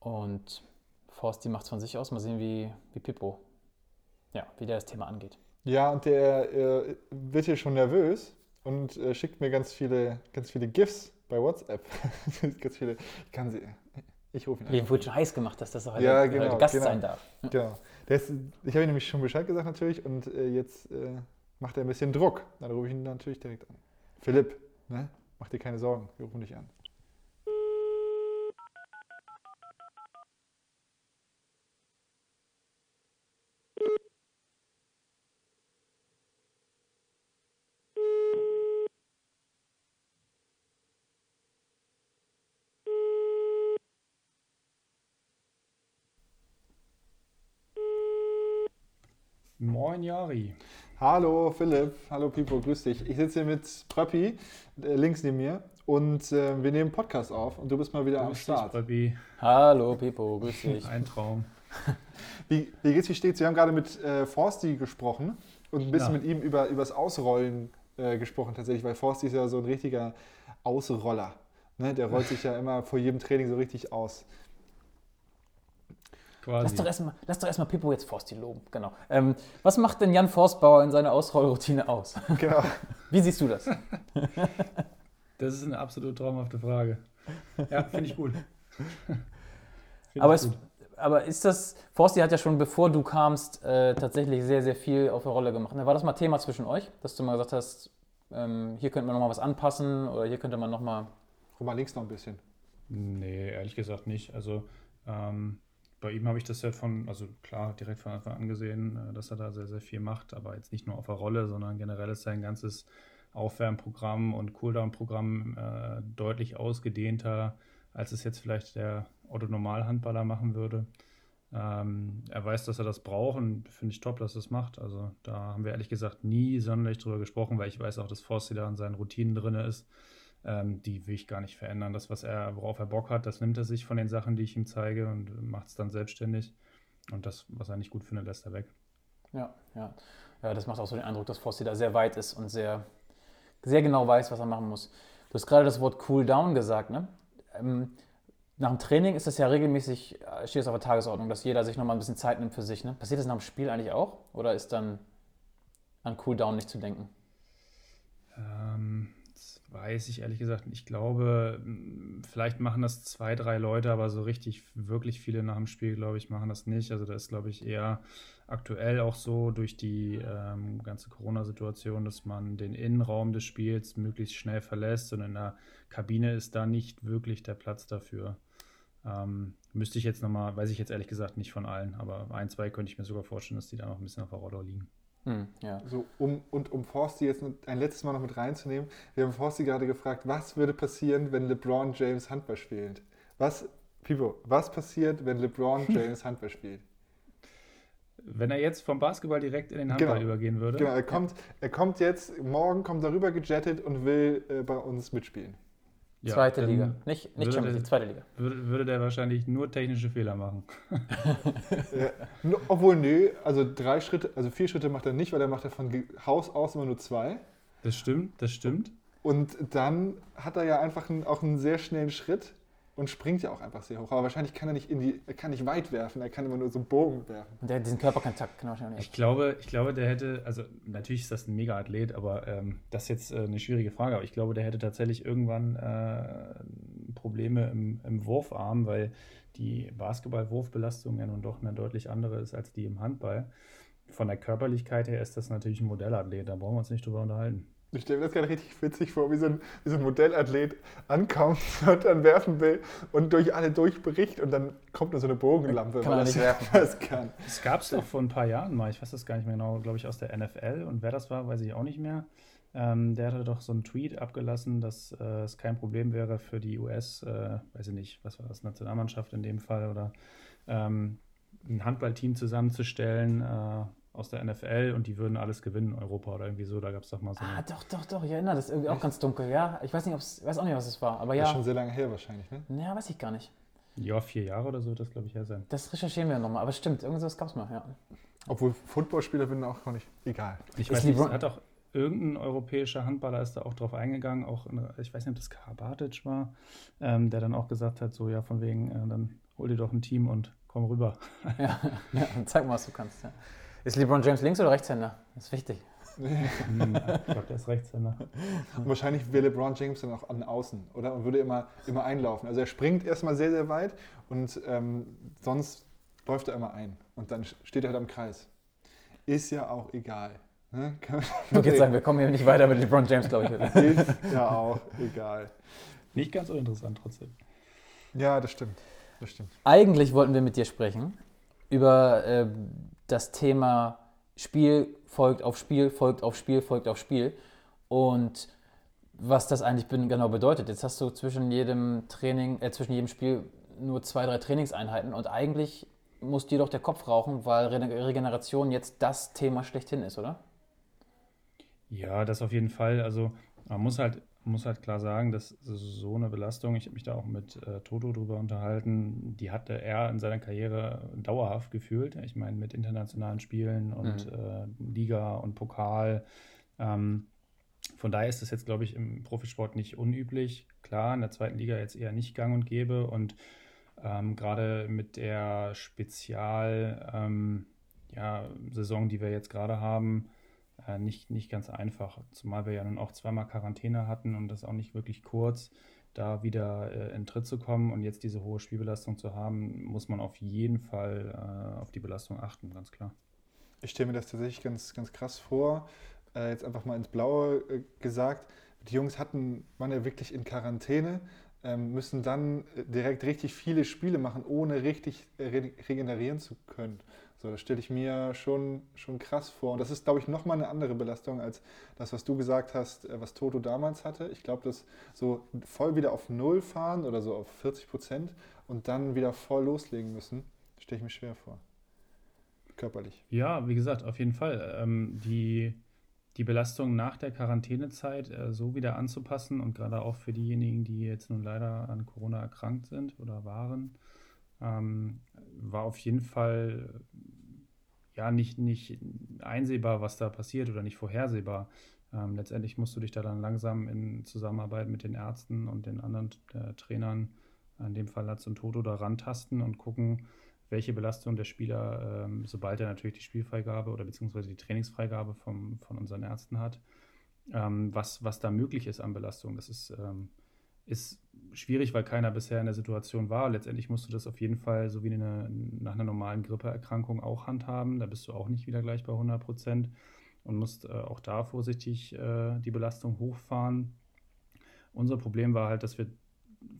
Und Forsti macht es von sich aus. Mal sehen, wie, wie Pippo, ja, wie der das Thema angeht. Ja, und der äh, wird hier schon nervös und äh, schickt mir ganz viele, ganz viele GIFs bei WhatsApp. [LAUGHS] ganz viele. Ich kann sie. Ich rufe ihn an. Wie wurde schon heiß gemacht, dass das heute, Ja, heute genau, Gast genau. sein darf. Genau. Ist, ich habe ihm nämlich schon Bescheid gesagt natürlich und äh, jetzt äh, macht er ein bisschen Druck. Dann rufe ich ihn natürlich direkt an. Philipp, ne? mach dir keine Sorgen, wir rufen dich an. Moin Jari. Hallo Philipp, hallo Pipo, grüß dich. Ich sitze hier mit Pröppi, äh, links neben mir und äh, wir nehmen einen Podcast auf und du bist mal wieder am Grüß dich, Start. Papi. Hallo Pippo, grüß [LAUGHS] dich. Ein Traum. [LAUGHS] Wie, wie geht's, wie steht's? Wir haben gerade mit äh, Forsti gesprochen und ein bisschen Ja. mit ihm über, über das Ausrollen äh, gesprochen tatsächlich, weil Forsti ist ja so ein richtiger Ausroller. Ne? Der rollt sich ja immer vor jedem Training so richtig aus. Quasi. Lass doch erstmal erst erstmal Pippo jetzt Forsti loben. Genau. Ähm, was macht denn Jan Forstbauer in seiner Ausrollroutine aus? [LAUGHS] Genau. Wie siehst du das? [LAUGHS] Das ist eine absolut traumhafte Frage. Ja, finde ich gut. Find [LAUGHS] Aber, ich es, gut. aber ist das, Forsti hat ja schon bevor du kamst äh, tatsächlich sehr, sehr viel auf der Rolle gemacht. War das mal Thema zwischen euch, dass du mal gesagt hast, ähm, hier könnte man nochmal was anpassen oder hier könnte man nochmal. Guck mal links noch ein bisschen. Nee, ehrlich gesagt nicht. Also ähm, bei ihm habe ich das ja von, also klar, direkt von Anfang an gesehen, äh, dass er da sehr, sehr viel macht, aber jetzt nicht nur auf der Rolle, sondern generell ist sein ganzes Aufwärmprogramm und Cooldown-Programm äh, deutlich ausgedehnter, als es jetzt vielleicht der Otto-Normalhandballer machen würde. Ähm, er weiß, dass er das braucht und finde ich top, dass er es macht. Also da haben wir ehrlich gesagt nie sonderlich drüber gesprochen, weil ich weiß auch, dass Forsti da in seinen Routinen drin ist. Ähm, die will ich gar nicht verändern. Das, was er, worauf er Bock hat, das nimmt er sich von den Sachen, die ich ihm zeige und macht es dann selbstständig. Und das, was er nicht gut findet, lässt er weg. Ja, ja. Ja, das macht auch so den Eindruck, dass Forsti da sehr weit ist und sehr, sehr genau weiß, was er machen muss. Du hast gerade das Wort Cool Down gesagt, ne? Ähm, nach dem Training ist das ja regelmäßig, äh, steht es auf der Tagesordnung, dass jeder sich nochmal ein bisschen Zeit nimmt für sich. Ne? Passiert das nach dem Spiel eigentlich auch? Oder ist dann an Cool Down nicht zu denken? Weiß ich ehrlich gesagt. Ich glaube, vielleicht machen das zwei, drei Leute, aber so richtig, wirklich viele nach dem Spiel, glaube ich, machen das nicht. Also da ist, glaube ich, eher aktuell auch so durch die ähm, ganze Corona-Situation, dass man den Innenraum des Spiels möglichst schnell verlässt und in der Kabine ist da nicht wirklich der Platz dafür. Ähm, müsste ich jetzt nochmal, weiß ich jetzt ehrlich gesagt nicht von allen, aber ein, zwei könnte ich mir sogar vorstellen, dass die da noch ein bisschen auf der Rolle liegen. Hm, ja. So, um, und um Forsti jetzt ein letztes Mal noch mit reinzunehmen, wir haben Forsti gerade gefragt, was würde passieren, wenn LeBron James Handball spielt? Was, Pipo, was passiert, wenn LeBron [LAUGHS] James Handball spielt? Wenn er jetzt vom Basketball direkt in den Handball Genau. übergehen würde, Genau, er kommt, er kommt jetzt, morgen kommt er rüber gejettet und will äh, bei uns mitspielen. Ja, zweite Liga. Nicht, nicht würde Champions League, zweite Liga. Würde, würde der wahrscheinlich nur technische Fehler machen. [LAUGHS] Ja. Obwohl, nö, also drei Schritte, also vier Schritte macht er nicht, weil er macht er von Haus aus immer nur zwei. Das stimmt, das stimmt. Und dann hat er ja einfach einen, auch einen sehr schnellen Schritt und springt ja auch einfach sehr hoch. Aber wahrscheinlich kann er nicht in die, er kann nicht weit werfen, er kann immer nur so einen Bogen werfen. Und der hat diesen Körperkontakt kann er wahrscheinlich Ich nicht. glaube, ich glaube, der hätte, also natürlich ist das ein Mega-Athlet, aber ähm, das ist jetzt äh, eine schwierige Frage, aber ich glaube, der hätte tatsächlich irgendwann äh, Probleme im, im Wurfarm, weil die Basketball-Wurfbelastung ja nun doch eine deutlich andere ist als die im Handball. Von der Körperlichkeit her ist das natürlich ein Modellathlet, da brauchen wir uns nicht drüber unterhalten. Ich stelle mir das gerade richtig witzig vor, wie so ein, wie so ein Modellathlet ankommt [LAUGHS] und dann werfen will und durch alle durchbricht und dann kommt nur so eine Bogenlampe. Kann er weil nicht das- werfen. Das kann. Es gab es doch vor ein paar Jahren mal, ich weiß das gar nicht mehr genau, glaube ich, aus der NFL und wer das war, weiß ich auch nicht mehr. Ähm, der hatte doch so einen Tweet abgelassen, dass äh, es kein Problem wäre für die US, äh, weiß ich nicht, was war das, Nationalmannschaft in dem Fall oder ähm, ein Handballteam zusammenzustellen äh, aus der NFL und die würden alles gewinnen, Europa oder irgendwie so. Da gab es doch mal so Ah, doch, doch, doch, ich erinnere das ist irgendwie auch ganz dunkel, ja. Ich weiß nicht, ob's, weiß auch nicht, was es war, aber Das ist ja. schon sehr lange her wahrscheinlich, ne? Ja, weiß ich gar nicht. Ja, vier Jahre oder so wird das, glaube ich, her sein. Das recherchieren wir nochmal, aber stimmt, irgendwas gab es mal, ja. Obwohl Footballspieler bin auch gar nicht. Egal. Ich Ist weiß nicht, es hat auch irgendein europäischer Handballer ist da auch drauf eingegangen, auch in, ich weiß nicht, ob das Karabatic war, ähm, der dann auch gesagt hat, so ja, von wegen, äh, dann hol dir doch ein Team und komm rüber. ja. [LAUGHS] ja zeig mal, was du kannst. Ja. Ist LeBron James Links- oder Rechtshänder? Das ist wichtig. Ich glaube, der ist Rechtshänder. Und wahrscheinlich wäre LeBron James dann auch an Außen, oder? Und würde immer, immer einlaufen. Also er springt erstmal sehr, sehr weit und ähm, sonst läuft er immer ein. Und dann steht er halt am Kreis. Ist ja auch egal. Ne? [LAUGHS] Kann man Ich würde jetzt sagen, [LAUGHS] wir kommen hier nicht weiter mit LeBron James, glaube ich. [LAUGHS] Ist ja auch egal. Nicht ganz uninteressant trotzdem. Ja, das stimmt. Das stimmt. Eigentlich wollten wir mit dir sprechen über äh, das Thema Spiel folgt auf Spiel, folgt auf Spiel, folgt auf Spiel und was das eigentlich genau bedeutet. Jetzt hast du zwischen jedem Training, äh, zwischen jedem Spiel nur zwei, drei Trainingseinheiten und eigentlich muss dir doch der Kopf rauchen, weil Re Regeneration jetzt das Thema schlechthin ist, oder? Ja, das auf jeden Fall. Also man muss halt, muss halt klar sagen, dass so eine Belastung, ich habe mich da auch mit äh, Toto drüber unterhalten, die hatte er in seiner Karriere dauerhaft gefühlt. Ich meine, mit internationalen Spielen und äh, Liga und Pokal. Ähm, von daher ist das jetzt, glaube ich, im Profisport nicht unüblich. Klar, in der zweiten Liga jetzt eher nicht gang und gäbe und ähm, gerade mit der Spezial, ähm, ja, die wir jetzt gerade haben, äh, nicht, nicht ganz einfach. Zumal wir ja nun auch zweimal Quarantäne hatten und das auch nicht wirklich kurz, da wieder äh, in Tritt zu kommen und jetzt diese hohe Spielbelastung zu haben, muss man auf jeden Fall äh, auf die Belastung achten, ganz klar. Ich stelle mir das tatsächlich ganz, ganz krass vor. Äh, jetzt einfach mal ins Blaue äh, gesagt. Die Jungs hatten, waren ja wirklich in Quarantäne, ähm, müssen dann äh, direkt richtig viele Spiele machen, ohne richtig re regenerieren zu können. So, das stelle ich mir schon, schon krass vor. Und das ist, glaube ich, nochmal eine andere Belastung als das, was du gesagt hast, äh, was Toto damals hatte. Ich glaube, das so voll wieder auf Null fahren oder so auf 40 Prozent und dann wieder voll loslegen müssen, stelle ich mir schwer vor. Körperlich. Ja, wie gesagt, auf jeden Fall. Ähm, die, die Belastung nach der Quarantänezeit äh, so wieder anzupassen und gerade auch für diejenigen, die jetzt nun leider an Corona erkrankt sind oder waren, ähm, war auf jeden Fall ja nicht, nicht einsehbar, was da passiert oder nicht vorhersehbar. Ähm, letztendlich musst du dich da dann langsam in Zusammenarbeit mit den Ärzten und den anderen äh, Trainern, in dem Fall Latz und Toto, da rantasten und gucken, welche Belastung der Spieler, ähm, sobald er natürlich die Spielfreigabe oder beziehungsweise die Trainingsfreigabe vom, von unseren Ärzten hat, ähm, was, was da möglich ist an Belastung. Das ist, ähm, ist schwierig, weil keiner bisher in der Situation war. Letztendlich musst du das auf jeden Fall, so wie eine, nach einer normalen Grippeerkrankung, auch handhaben. Da bist du auch nicht wieder gleich bei 100 Prozent und musst äh, auch da vorsichtig äh, die Belastung hochfahren. Unser Problem war halt, dass wir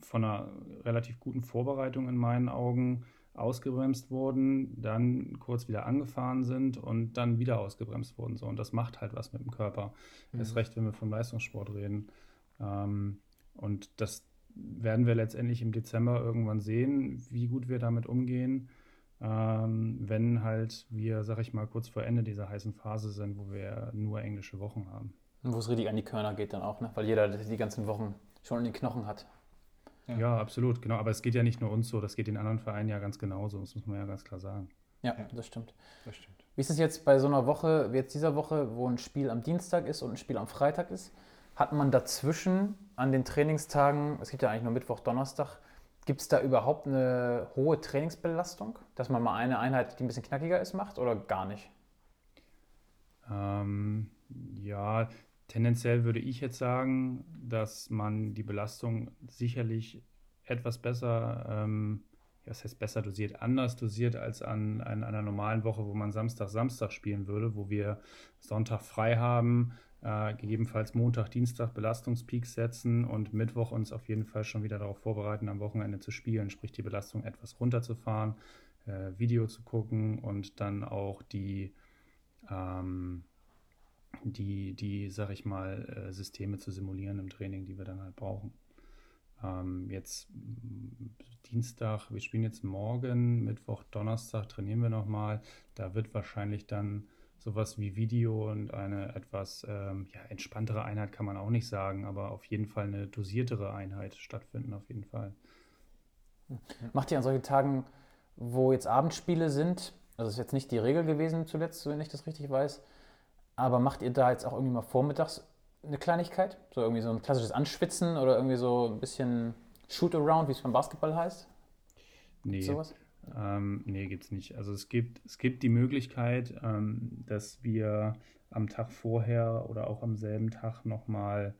von einer relativ guten Vorbereitung in meinen Augen ausgebremst wurden, dann kurz wieder angefahren sind und dann wieder ausgebremst wurden. So, und das macht halt was mit dem Körper. Mhm. Erst recht, wenn wir vom Leistungssport reden. Ähm, und das werden wir letztendlich im Dezember irgendwann sehen, wie gut wir damit umgehen, ähm, wenn halt wir, sag ich mal, kurz vor Ende dieser heißen Phase sind, wo wir nur englische Wochen haben. Und wo es richtig an die Körner geht dann auch, ne? weil jeder die ganzen Wochen schon in den Knochen hat. Ja. ja. absolut, genau. Aber es geht ja nicht nur uns so, das geht den anderen Vereinen ja ganz genauso, das muss man ja ganz klar sagen. Ja, ja. das stimmt. Das stimmt. Wie ist es jetzt bei so einer Woche, wie jetzt dieser Woche, wo ein Spiel am Dienstag ist und ein Spiel am Freitag ist? Hat man dazwischen an den Trainingstagen, es gibt ja eigentlich nur Mittwoch, Donnerstag, gibt es da überhaupt eine hohe Trainingsbelastung, dass man mal eine Einheit, die ein bisschen knackiger ist, macht oder gar nicht? Ähm, ja, tendenziell würde ich jetzt sagen, dass man die Belastung sicherlich etwas besser, ähm, was heißt besser dosiert, anders dosiert als an, an einer normalen Woche, wo man Samstag, Samstag spielen würde, wo wir Sonntag frei haben, äh, gegebenenfalls Montag, Dienstag Belastungspeaks setzen und Mittwoch uns auf jeden Fall schon wieder darauf vorbereiten, am Wochenende zu spielen, sprich die Belastung etwas runterzufahren, äh, Video zu gucken und dann auch die, ähm, die, die, sag ich mal, äh, Systeme zu simulieren im Training, die wir dann halt brauchen. Ähm, jetzt Dienstag, wir spielen jetzt morgen, Mittwoch, Donnerstag trainieren wir nochmal. Da wird wahrscheinlich dann sowas wie Video und eine etwas ähm, ja, entspanntere Einheit kann man auch nicht sagen, aber auf jeden Fall eine dosiertere Einheit stattfinden, auf jeden Fall. Macht ihr an solchen Tagen, wo jetzt Abendspiele sind, also das ist jetzt nicht die Regel gewesen zuletzt, wenn ich das richtig weiß, aber macht ihr da jetzt auch irgendwie mal vormittags eine Kleinigkeit? So irgendwie so ein klassisches Anschwitzen oder irgendwie so ein bisschen Shoot-Around, wie es beim Basketball heißt? Nee. Sowas? Ähm, nee, gibt es nicht. Also es gibt, es gibt die Möglichkeit, ähm, dass wir am Tag vorher oder auch am selben Tag nochmal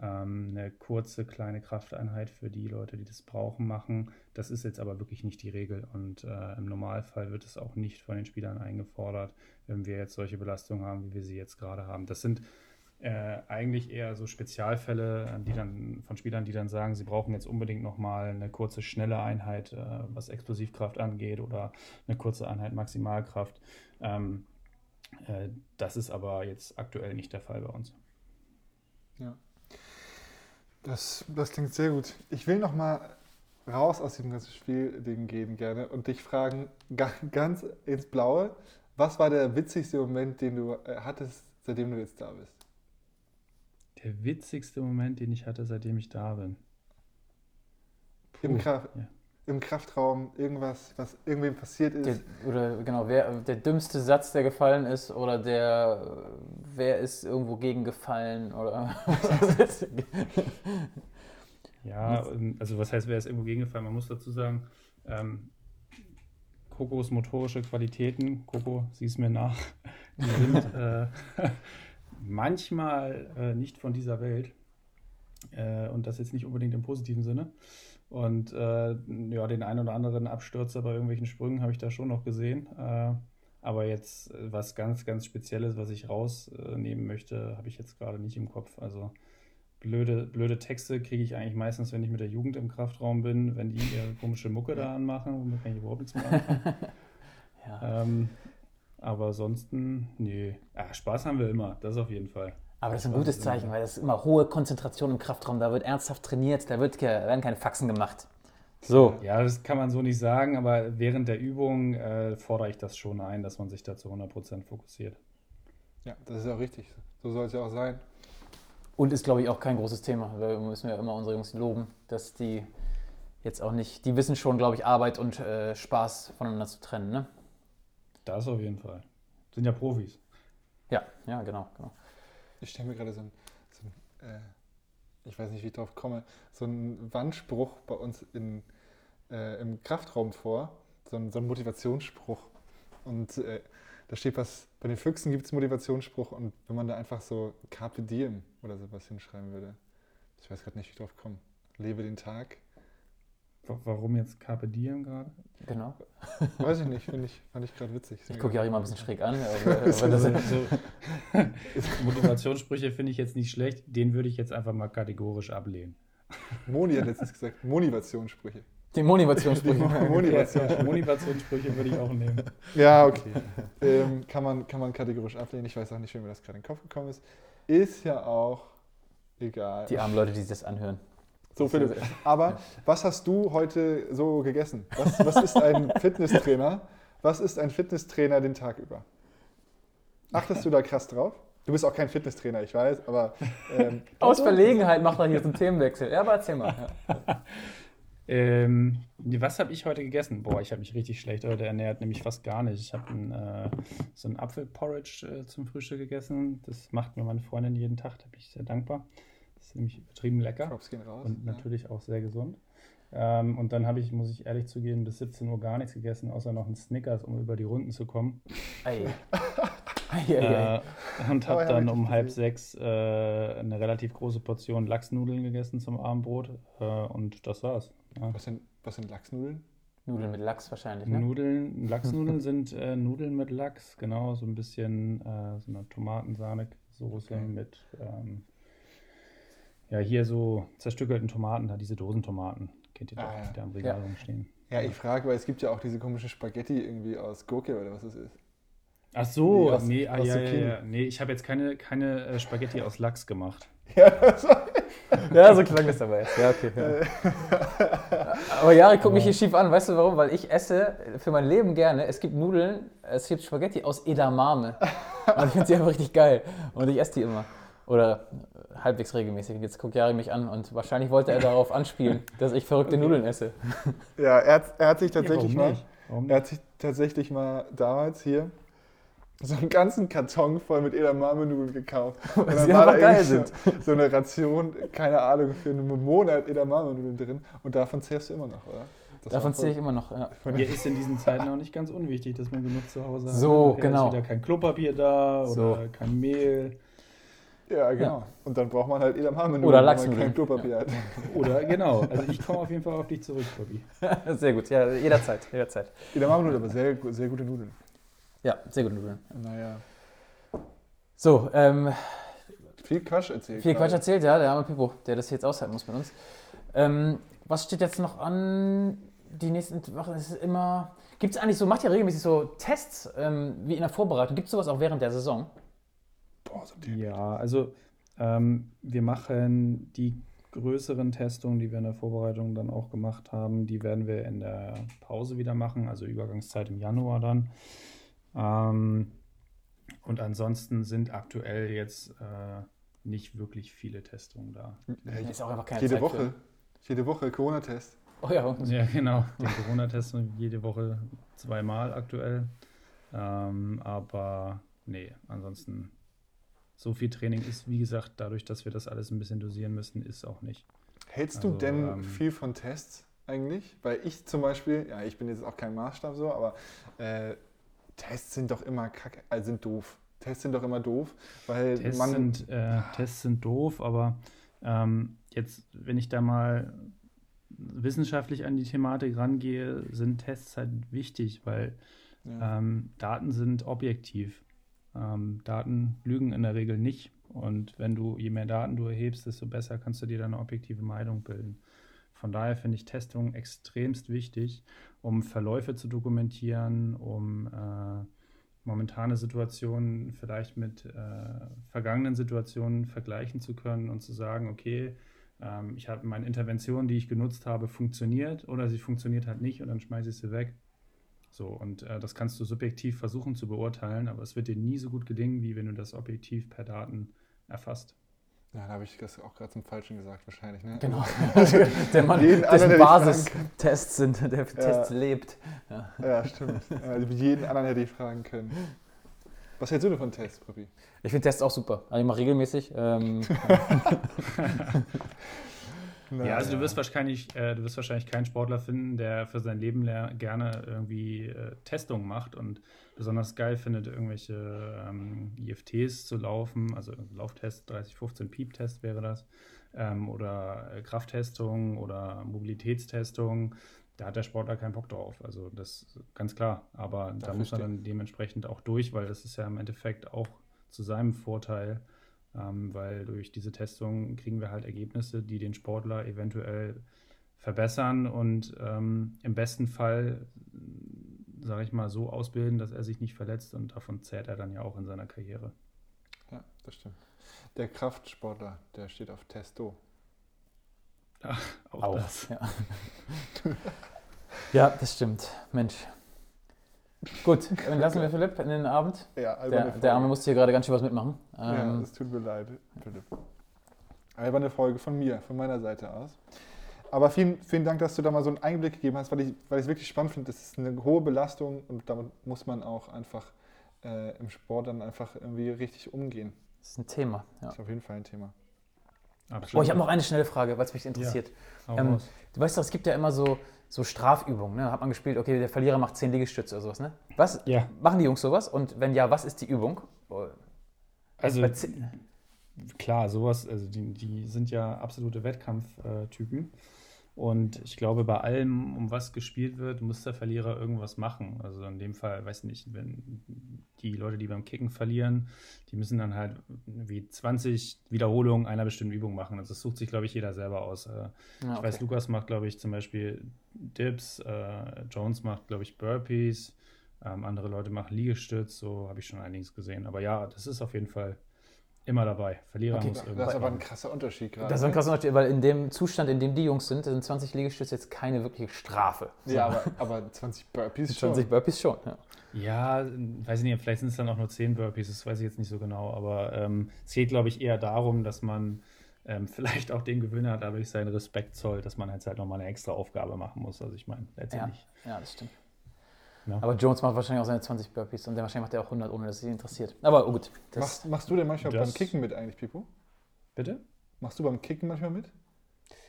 ähm, eine kurze kleine Krafteinheit für die Leute, die das brauchen, machen. Das ist jetzt aber wirklich nicht die Regel und äh, im Normalfall wird es auch nicht von den Spielern eingefordert, wenn wir jetzt solche Belastungen haben, wie wir sie jetzt gerade haben. Das sind äh, eigentlich eher so Spezialfälle, die dann von Spielern, die dann sagen, sie brauchen jetzt unbedingt nochmal eine kurze, schnelle Einheit, äh, was Explosivkraft angeht oder eine kurze Einheit Maximalkraft. Ähm, äh, das ist aber jetzt aktuell nicht der Fall bei uns. Ja. Das, das klingt sehr gut. Ich will nochmal raus aus dem ganzen Spielding gehen gerne und dich fragen, ganz ins Blaue, was war der witzigste Moment, den du äh, hattest, seitdem du jetzt da bist? Der witzigste Moment, den ich hatte, seitdem ich da bin. Im, Kraft, ja. Im, Kraftraum irgendwas, was irgendwem passiert ist. Der, oder genau, wer, der dümmste Satz, der gefallen ist, oder der, wer ist irgendwo gegengefallen, oder [LAUGHS] Ja, also was heißt, wer ist irgendwo gegengefallen? Man muss dazu sagen, ähm, Kokos motorische Qualitäten, Coco, sieh's mir nach, [LAUGHS] die sind äh, manchmal äh, nicht von dieser Welt. Äh, und das jetzt nicht unbedingt im positiven Sinne. Und äh, ja, den einen oder anderen Abstürzer bei irgendwelchen Sprüngen habe ich da schon noch gesehen. Äh, aber jetzt äh, was ganz, ganz Spezielles, was ich rausnehmen möchte, habe ich jetzt gerade nicht im Kopf. Also blöde, blöde Texte kriege ich eigentlich meistens, wenn ich mit der Jugend im Kraftraum bin, wenn die ihre komische Mucke da anmachen, womit kann ich überhaupt nichts mehr anfangen. [LAUGHS] ja. ähm, aber ansonsten, nee. Ja, Spaß haben wir immer, das auf jeden Fall. Aber das ist ein gutes Zeichen, weil das ist immer hohe Konzentration im Kraftraum. Da wird ernsthaft trainiert, da wird, werden keine Faxen gemacht. So. Ja, das kann man so nicht sagen, aber während der Übung äh, fordere ich das schon ein, dass man sich da zu 100% fokussiert. Ja, das ist auch richtig. So soll es ja auch sein. Und ist, glaube ich, auch kein großes Thema. Wir müssen ja immer unsere Jungs loben, dass die jetzt auch nicht, die wissen schon, glaube ich, Arbeit und äh, Spaß voneinander zu trennen. Ne? Das auf jeden Fall. Sind ja Profis. Ja, ja, genau. genau. Ich stelle mir gerade so ein, so ein äh, ich weiß nicht, wie ich drauf komme, so einen Wandspruch bei uns in, äh, im Kraftraum vor. So ein, so ein Motivationsspruch. Und äh, da steht was, bei den Füchsen gibt es Motivationsspruch und wenn man da einfach so Carpe Diem oder sowas hinschreiben würde, ich weiß gerade nicht, wie ich drauf komme. Lebe den Tag, Warum jetzt Carpe Diem gerade? Genau. Weiß ich nicht, finde ich, fand ich gerade witzig. Ich gucke ja auch immer ein bisschen schräg an. [LAUGHS] so, so, [LAUGHS] Motivationssprüche finde ich jetzt nicht schlecht, den würde ich jetzt einfach mal kategorisch ablehnen. Moni hat letztens gesagt, Motivationssprüche. Die Motivationssprüche. Die Motivationssprüche. Motivationssprüche würde ich auch nehmen. Ja, okay. Ähm, kann, man, kann man kategorisch ablehnen. Ich weiß auch nicht, wie mir das gerade in den Kopf gekommen ist. Ist ja auch egal. Die armen Leute, die sich das anhören. So, Philipp. Aber was hast du heute so gegessen? Was, was ist ein [LAUGHS] Fitnesstrainer? Was ist ein Fitnesstrainer den Tag über? Achtest du da krass drauf? Du bist auch kein Fitnesstrainer, ich weiß, aber. Ähm, [LAUGHS] Aus Verlegenheit macht er hier so einen Themenwechsel. Ja, aber erzähl mal. [LAUGHS] Ähm, was habe ich heute gegessen? Boah, ich habe mich richtig schlecht heute ernährt, nämlich fast gar nicht. Ich habe äh, so ein Apfelporridge äh, zum Frühstück gegessen. Das macht mir meine Freundin jeden Tag, da bin ich sehr dankbar. Ist nämlich übertrieben lecker Props gehen raus. und ja. natürlich auch sehr gesund. Ähm, und dann habe ich, muss ich ehrlich zugeben, bis 17 Uhr gar nichts gegessen, außer noch einen Snickers, um über die Runden zu kommen. Ei. Ei, ei, ei. Äh, und habe dann um halb gesehen. sechs äh, eine relativ große Portion Lachsnudeln gegessen zum Abendbrot. Äh, und das war's. Ja. Was sind, was sind Lachsnudeln? Nudeln mit Lachs wahrscheinlich, ne? Nudeln, [LAUGHS] Lachsnudeln sind äh, Nudeln mit Lachs, genau, so ein bisschen äh, so eine Tomatensahnesoße Okay. mit, ähm, ja, hier so zerstückelten Tomaten, da diese Dosentomaten, kennt ihr doch, Ah, ja. die da am Regal Ja. rumstehen. Ja, ich frage, weil es gibt ja auch diese komische Spaghetti irgendwie aus Gurke oder was es ist. Ach so, Nee, aus- nee, ah, aus ja, ja, Zucchini. ja, nee, ich habe jetzt keine, keine äh, Spaghetti aus Lachs gemacht. [LAUGHS] Ja, das [LAUGHS] Ja, so klang das aber jetzt. Ja, okay. Ja. [LAUGHS] Aber Jari guckt mich hier schief an. Weißt du warum? Weil ich esse für mein Leben gerne. Es gibt Nudeln, es gibt Spaghetti aus Edamame. Und ich finde sie einfach richtig geil. Und ich esse die immer. Oder äh, halbwegs regelmäßig. Jetzt guckt Jari mich an und wahrscheinlich wollte er darauf anspielen, [LAUGHS] dass ich verrückte Nudeln esse. [LAUGHS] ja er, hat, er hat sich tatsächlich ja, warum mal. Er hat sich tatsächlich mal damals hier so einen ganzen Karton voll mit Edamame-Nudeln gekauft. [LAUGHS] Und sie war da geil irgendwie So, so eine Ration, keine Ahnung, für einen Monat Edamame-Nudeln drin. Und davon zehrst du immer noch, oder? Das Davon zähle ich immer noch. Ja. Hier ist in diesen Zeiten auch nicht ganz unwichtig, dass man genug zu Hause hat. So, genau. Ist wieder kein Klopapier da oder So. kein Mehl. Ja, genau. Und dann braucht man halt Edamame-Nudeln, Oder wenn man Lachsnudeln. kein Klopapier hat. Oder genau. Also ich komme auf jeden Fall auf dich zurück, Bobby. [LAUGHS] Sehr gut. Ja, jederzeit. jederzeit. Edamame-Nudeln, aber sehr, sehr gute Nudeln. Ja, sehr gute Nudeln. Naja, So, ähm, viel Quatsch erzählt. Viel Quatsch erzählt, ja, der arme Pippo, der das jetzt aushalten muss mit uns. Ähm, was steht jetzt noch an? Die nächsten Wochen ist immer. Gibt es eigentlich so, macht ihr regelmäßig so Tests ähm, wie in der Vorbereitung? Gibt es sowas auch während der Saison? Ein Ja, also ähm, wir machen die größeren Testungen, die wir in der Vorbereitung dann auch gemacht haben, die werden wir in der Pause wieder machen, also Übergangszeit im Januar dann. Ähm, und ansonsten sind aktuell jetzt äh, nicht wirklich viele Testungen da. Ja, Ist auch einfach keine jede Zeit Woche. Jede Woche Corona-Test. Für. Oh ja, Ja, genau. Den Corona-Test [LAUGHS] jede Woche zweimal aktuell. Ähm, aber nee, ansonsten so viel Training ist, wie gesagt, dadurch, dass wir das alles ein bisschen dosieren müssen, ist auch nicht. Hältst du Also, denn ähm, viel von Tests eigentlich? Weil ich zum Beispiel, ja, ich bin jetzt auch kein Maßstab so, aber äh, Tests sind doch immer kacke, also sind doof. Tests sind doch immer doof, weil Tests, man. sind, äh, Tests sind doof, aber ähm, jetzt, wenn ich da mal wissenschaftlich an die Thematik rangehe, sind Tests halt wichtig, weil ja. Ähm, Daten sind objektiv. Ähm, Daten lügen in der Regel nicht. Und wenn du, je mehr Daten du erhebst, desto besser kannst du dir dann eine objektive Meinung bilden. Von daher finde ich Testung extremst wichtig, um Verläufe zu dokumentieren, um äh, momentane Situationen vielleicht mit äh, vergangenen Situationen vergleichen zu können und zu sagen, okay, ähm, ich habe meine Intervention, die ich genutzt habe, funktioniert oder sie funktioniert halt nicht und dann schmeiße ich sie weg. So, und äh, das kannst du subjektiv versuchen zu beurteilen, aber es wird dir nie so gut gelingen, wie wenn du das objektiv per Daten erfasst. ja, da habe ich das auch gerade zum Falschen gesagt, wahrscheinlich. Ne? genau. [LAUGHS] der Mann, Jeden dessen Basistests sind, der für Ja. Tests lebt. Ja. Ja, stimmt. Ja, also jeden anderen hätte ich fragen können. Was hältst du denn von Tests, Papi? Ich finde Tests auch super. Also ich mache regelmäßig. Ähm, [LAUGHS] [LAUGHS] Ja, also du wirst wahrscheinlich, äh, du wirst wahrscheinlich keinen Sportler finden, der für sein Leben gerne irgendwie äh, Testungen macht und besonders geil findet, irgendwelche ähm, IFTs zu laufen, also Lauftest, 30-15 Piep-Test wäre das, ähm, oder äh, Krafttestung oder Mobilitätstestung. Da hat der Sportler keinen Bock drauf. Also das ist ganz klar. Aber da Dafür muss er steht- dann dementsprechend auch durch, weil das ist ja im Endeffekt auch zu seinem Vorteil, ähm, weil durch diese Testung kriegen wir halt Ergebnisse, die den Sportler eventuell verbessern und ähm, im besten Fall, sage ich mal, so ausbilden, dass er sich nicht verletzt und davon zehrt er dann ja auch in seiner Karriere. Ja, das stimmt. Der Kraftsportler, der steht auf Testo. [LAUGHS] Auch, Auch, das. Ja. [LAUGHS] ja, das stimmt. Mensch. Gut, dann lassen wir Philipp in den Abend. Ja, Der, der Arme musste hier gerade ganz schön was mitmachen. Ja, Ähm, es tut mir leid, Philipp. Alberne Folge von mir, von meiner Seite aus. Aber vielen, vielen Dank, dass du da mal so einen Einblick gegeben hast, weil ich weil ich es wirklich spannend finde. Das ist eine hohe Belastung und damit muss man auch einfach äh, im Sport dann einfach irgendwie richtig umgehen. das ist ein Thema. Ja. Das ist auf jeden Fall ein Thema. Oh, ich habe noch eine schnelle Frage, weil es mich interessiert. Hau Ähm. Du weißt doch, es gibt ja immer so, so Strafübungen. Ne? Da hat man gespielt, okay, der Verlierer macht 10 Liegestütze oder sowas. Ne? Was, Ja. Machen die Jungs sowas? Und wenn ja, was ist die Übung? Oh, Also zehn- klar, sowas, also die, die sind ja absolute Wettkampftypen. Und ich glaube, bei allem, um was gespielt wird, muss der Verlierer irgendwas machen. Also in dem Fall, weiß nicht, wenn die Leute, die beim Kicken verlieren, die müssen dann halt wie 20 Wiederholungen einer bestimmten Übung machen. Also das sucht sich, glaube ich, jeder selber aus. Äh, Ja, Ich okay. weiß, Lukas macht, glaube ich, zum Beispiel Dips, äh, Jones macht, glaube ich, Burpees, ähm, andere Leute machen Liegestütz, so habe ich schon einiges gesehen. Aber ja, das ist auf jeden Fall immer dabei. Verlierer Okay, muss Das irgendwas ist aber ein krasser Unterschied gerade. Das ist ein krasser Unterschied, weil in dem Zustand, in dem die Jungs sind, sind 20 Liegestütze jetzt keine wirkliche Strafe. Ja, aber, aber 20 Burpees schon. 20 Burpees schon. Ja. Ja, weiß ich nicht, vielleicht sind es dann auch nur 10 Burpees, das weiß ich jetzt nicht so genau. Aber ähm, es geht, glaube ich, eher darum, dass man ähm, [LAUGHS] vielleicht auch den Gewinner dadurch seinen Respekt zollt, dass man jetzt halt nochmal eine extra Aufgabe machen muss. Also ich meine, letztendlich. ja, das stimmt. Ja. Aber Jones macht wahrscheinlich auch seine 20 Burpees und der wahrscheinlich macht er auch 100, ohne dass es ihn interessiert. Aber oh gut. Das, Machst, machst du denn manchmal beim Kicken mit eigentlich, Pipo? Bitte? Machst du beim Kicken manchmal mit?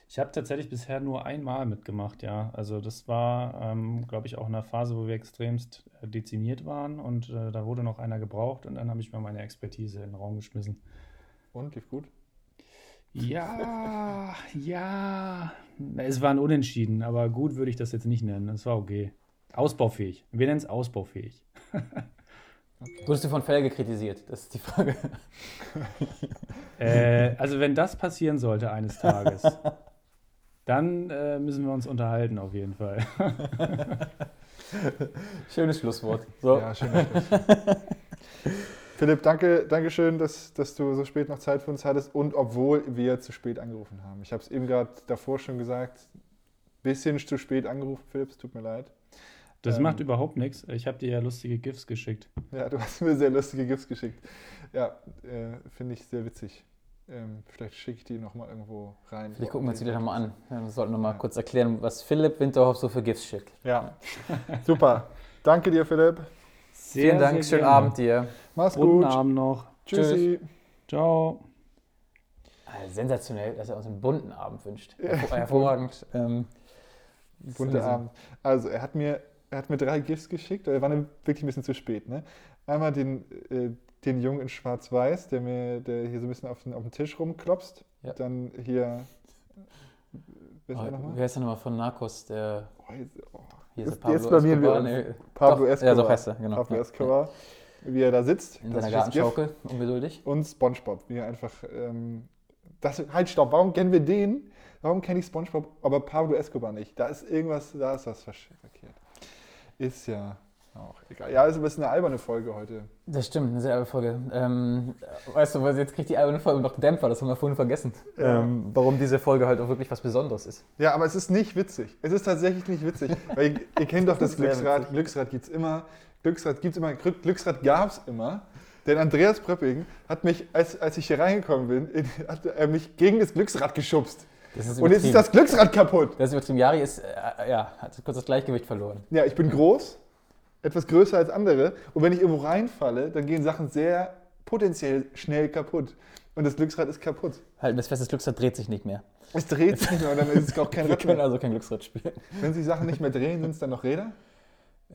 Ich habe tatsächlich bisher nur einmal mitgemacht, ja. Also das war, ähm, glaube ich, auch in einer Phase, wo wir extremst äh, dezimiert waren und äh, da wurde noch einer gebraucht und dann habe ich mir meine Expertise in den Raum geschmissen. Und, lief gut? Ja, ja. Es war ein Unentschieden, aber gut würde ich das jetzt nicht nennen. Es war okay. Ausbaufähig. Wir nennen es ausbaufähig. [LAUGHS] wurdest du von Felge kritisiert? Das ist die Frage. [LAUGHS] Äh, also wenn das passieren sollte eines Tages, [LAUGHS] dann äh, müssen wir uns unterhalten auf jeden Fall. Schönes Schlusswort. So. Ja, schön. Philipp, danke, danke schön, dass, dass du so spät noch Zeit für uns hattest und obwohl wir zu spät angerufen haben. Ich habe es eben gerade davor schon gesagt, bisschen zu spät angerufen, Philipp, es tut mir leid. Das Ähm. macht überhaupt nichts. Ich habe dir ja lustige GIFs geschickt. Ja, du hast mir sehr lustige Gifts geschickt. Ja, äh, finde ich sehr witzig. Ähm, vielleicht schicke ich die nochmal irgendwo rein. Vielleicht gucken wir uns die nochmal an. Ja, Wir sollten nochmal Ja. kurz erklären, was Philipp Winterhoff so für Gifts schickt. Ja, super. Danke dir, Philipp. Sehr, Vielen Dank, sehr schönen gerne. Abend dir. Mach's Guten gut. Abend noch. Tschüssi. Ciao. Ah, sensationell, dass er uns einen bunten Abend wünscht. Hervor hervorragend. Ähm, Bunter Abend. Also, er hat mir, er hat mir drei Gifts geschickt, er war wirklich ein bisschen zu spät. Ne? Einmal den, äh, den Jungen in Schwarz-Weiß, der mir der hier so ein bisschen auf den, auf den Tisch rumklopst. Ja. Dann hier. Wer ist Oh, nochmal? wer ist denn nochmal von Narcos? Der, Oh, jetzt, oh. hier ist Jetzt- der jetzt blamieren wir uns. nee, Pablo doch, Escobar. Ja, so heißt er, genau. Pablo Ja, Escobar, wie er da sitzt. In seiner ist. Gartenschaukel, ungeduldig. Und Spongebob, wie er einfach. Ähm, das, halt, stopp, warum kennen wir den? Warum kenne ich Spongebob, aber Pablo Escobar nicht? Da ist irgendwas, da ist was verkehrt. Ist ja auch egal. Ja, ist ein bisschen eine alberne Folge heute. Das stimmt, eine sehr alberne Folge. Ähm, weißt du, jetzt kriegt die alberne Folge noch Dämpfer, das haben wir vorhin vergessen. Ähm, warum diese Folge halt auch wirklich was Besonderes ist. Ja, aber es ist nicht witzig. Es ist tatsächlich nicht witzig. [LAUGHS] Weil ihr, ihr kennt doch das sehr Glücksrad. witzig. Glücksrad gibt es immer. Glücksrad gibt es immer. Glück- Glücksrad gab es immer. Denn Andreas Pröpping hat mich, als, als ich hier reingekommen bin, in, hat er mich gegen das Glücksrad geschubst. Das Und jetzt ist das Glücksrad kaputt. Das ist übertrieben. Jari ist, äh, ja, hat kurz das Gleichgewicht verloren. Ja, ich bin groß, etwas größer als andere. Und wenn ich irgendwo reinfalle, dann gehen Sachen sehr potenziell schnell kaputt. Und das Glücksrad ist kaputt. Halten das fest, das Glücksrad dreht sich nicht mehr. Es dreht sich nicht mehr und dann ist es auch kein [LAUGHS] Wir Rad können mehr. also kein Glücksrad spielen. Wenn sich Sachen nicht mehr drehen, sind es dann noch Räder?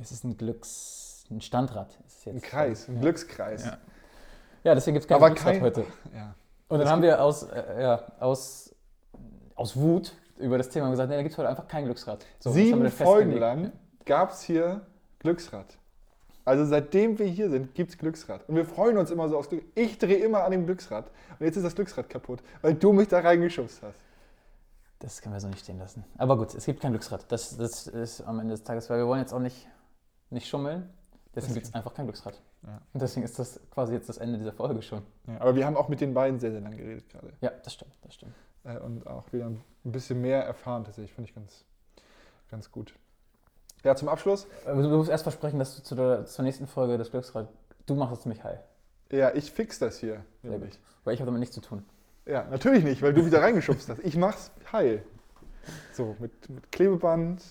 Es ist ein Glücks... ein Standrad. Ist jetzt. Ein Kreis, ein ja. Glückskreis. Ja. Ja, deswegen gibt es kein Aber Glücksrad kein- heute. Ja. Und dann Es haben wir aus, äh, ja, aus, aus Wut über das Thema gesagt, nee, da gibt es heute einfach kein Glücksrad. So, Sieben Folgen lang gab es hier Glücksrad. Also seitdem wir hier sind, gibt es Glücksrad. Und wir freuen uns immer so aufs Glück. Ich drehe immer an dem Glücksrad. Und jetzt ist das Glücksrad kaputt, weil du mich da reingeschubst hast. Das können wir so nicht stehen lassen. Aber gut, es gibt kein Glücksrad. Das, das ist am Ende des Tages, weil wir wollen jetzt auch nicht, nicht schummeln. Deswegen gibt es einfach kein Glücksrad. Ja. Und deswegen ist das quasi jetzt das Ende dieser Folge schon. Ja, aber wir haben auch mit den beiden sehr, sehr lange geredet gerade. Ja, das stimmt, das stimmt. Äh, und auch wieder ein bisschen mehr erfahren tatsächlich. Finde ich ganz, ganz gut. Ja, zum Abschluss. Aber Du musst erst versprechen, dass du zu der, zur nächsten Folge des Glücksrad, du machst es mich heil. Ja, ich fix das hier. Nämlich. Weil ich habe damit nichts zu tun. Ja, natürlich nicht, weil du wieder reingeschubst hast. Ich mach's heil. So, mit, mit Klebeband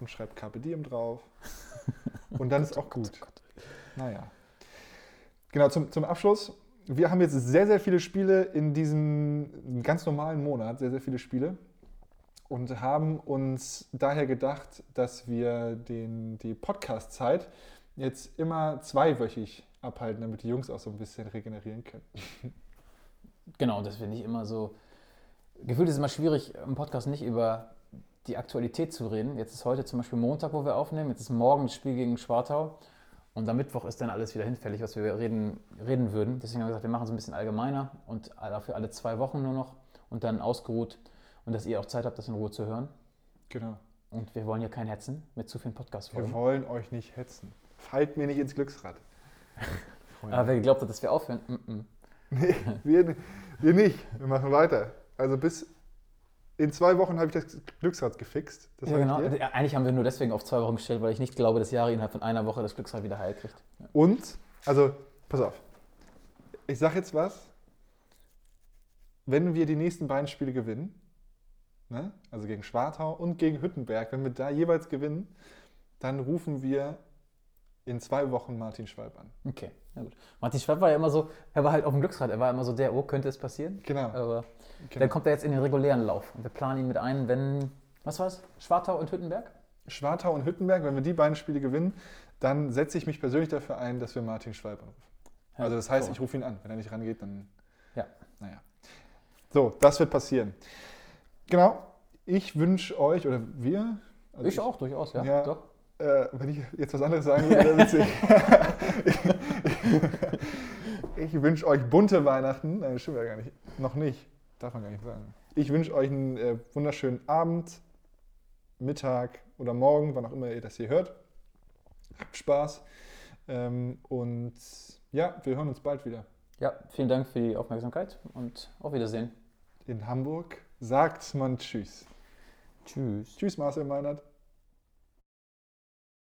und schreib Carpe Diem drauf. Und dann ist [LAUGHS] auch gut. Naja. Genau, zum, zum Abschluss. Wir haben jetzt sehr, sehr viele Spiele in diesem ganz normalen Monat, sehr, sehr viele Spiele. Und haben uns daher gedacht, dass wir den, die Podcast-Zeit jetzt immer zweiwöchig abhalten, damit die Jungs auch so ein bisschen regenerieren können. Genau, dass wir nicht immer so. Gefühlt ist es immer schwierig, im Podcast nicht über die Aktualität zu reden. Jetzt ist heute zum Beispiel Montag, wo wir aufnehmen. Jetzt ist morgen das Spiel gegen Schwartau. Und am Mittwoch ist dann alles wieder hinfällig, was wir reden, reden würden. Deswegen haben wir gesagt, wir machen es ein bisschen allgemeiner und dafür alle zwei Wochen nur noch und dann ausgeruht. Und dass ihr auch Zeit habt, das in Ruhe zu hören. Genau. Und wir wollen hier kein Hetzen mit zu vielen Wir Podcast-Folgen. wollen euch nicht hetzen. Fallt mir nicht ins Glücksrad. [LAUGHS] Aber wer geglaubt hat, dass wir aufhören, mm -mm. Nee, wir, wir nicht. Wir machen weiter. Also bis in zwei Wochen habe ich das Glücksrad gefixt. Das Ja, genau. Eigentlich haben wir nur deswegen auf zwei Wochen gestellt, weil ich nicht glaube, dass Jari innerhalb von einer Woche das Glücksrad wieder heil kriegt. Ja. Und, also, pass auf. Ich sage jetzt was. Wenn wir die nächsten beiden Spiele gewinnen, ne? also gegen Schwartau und gegen Hüttenberg, wenn wir da jeweils gewinnen, dann rufen wir in zwei Wochen Martin Schwalb an. Okay, na gut. Martin Schwab war ja immer so, er war halt auf dem Glücksrad, er war immer so der, oh, könnte es passieren? Genau. Aber genau. dann kommt er jetzt in den regulären Lauf. Und wir planen ihn mit ein, wenn, was war's? Schwartau und Hüttenberg? Schwartau und Hüttenberg, wenn wir die beiden Spiele gewinnen, dann setze ich mich persönlich dafür ein, dass wir Martin Schwalb anrufen. Also das heißt, so. ich rufe ihn an. Wenn er nicht rangeht, dann. Ja. Naja. So, das wird passieren. Genau. Ich wünsche euch, oder wir. also ich auch, durchaus, ja. Ja. Doch. Äh, wenn ich jetzt was anderes sagen würde, wäre witzig. [LAUGHS] ich wünsche euch bunte Weihnachten. Nein, das stimmt ja gar nicht. Noch nicht. Darf man gar nicht sagen. Ich wünsche euch einen äh, wunderschönen Abend, Mittag oder Morgen, wann auch immer ihr das hier hört. Habt Spaß. Ähm, und ja, wir hören uns bald wieder. Ja, vielen Dank für die Aufmerksamkeit und auf Wiedersehen. In Hamburg sagt man Tschüss. Tschüss. Tschüss, Marcel Meinert.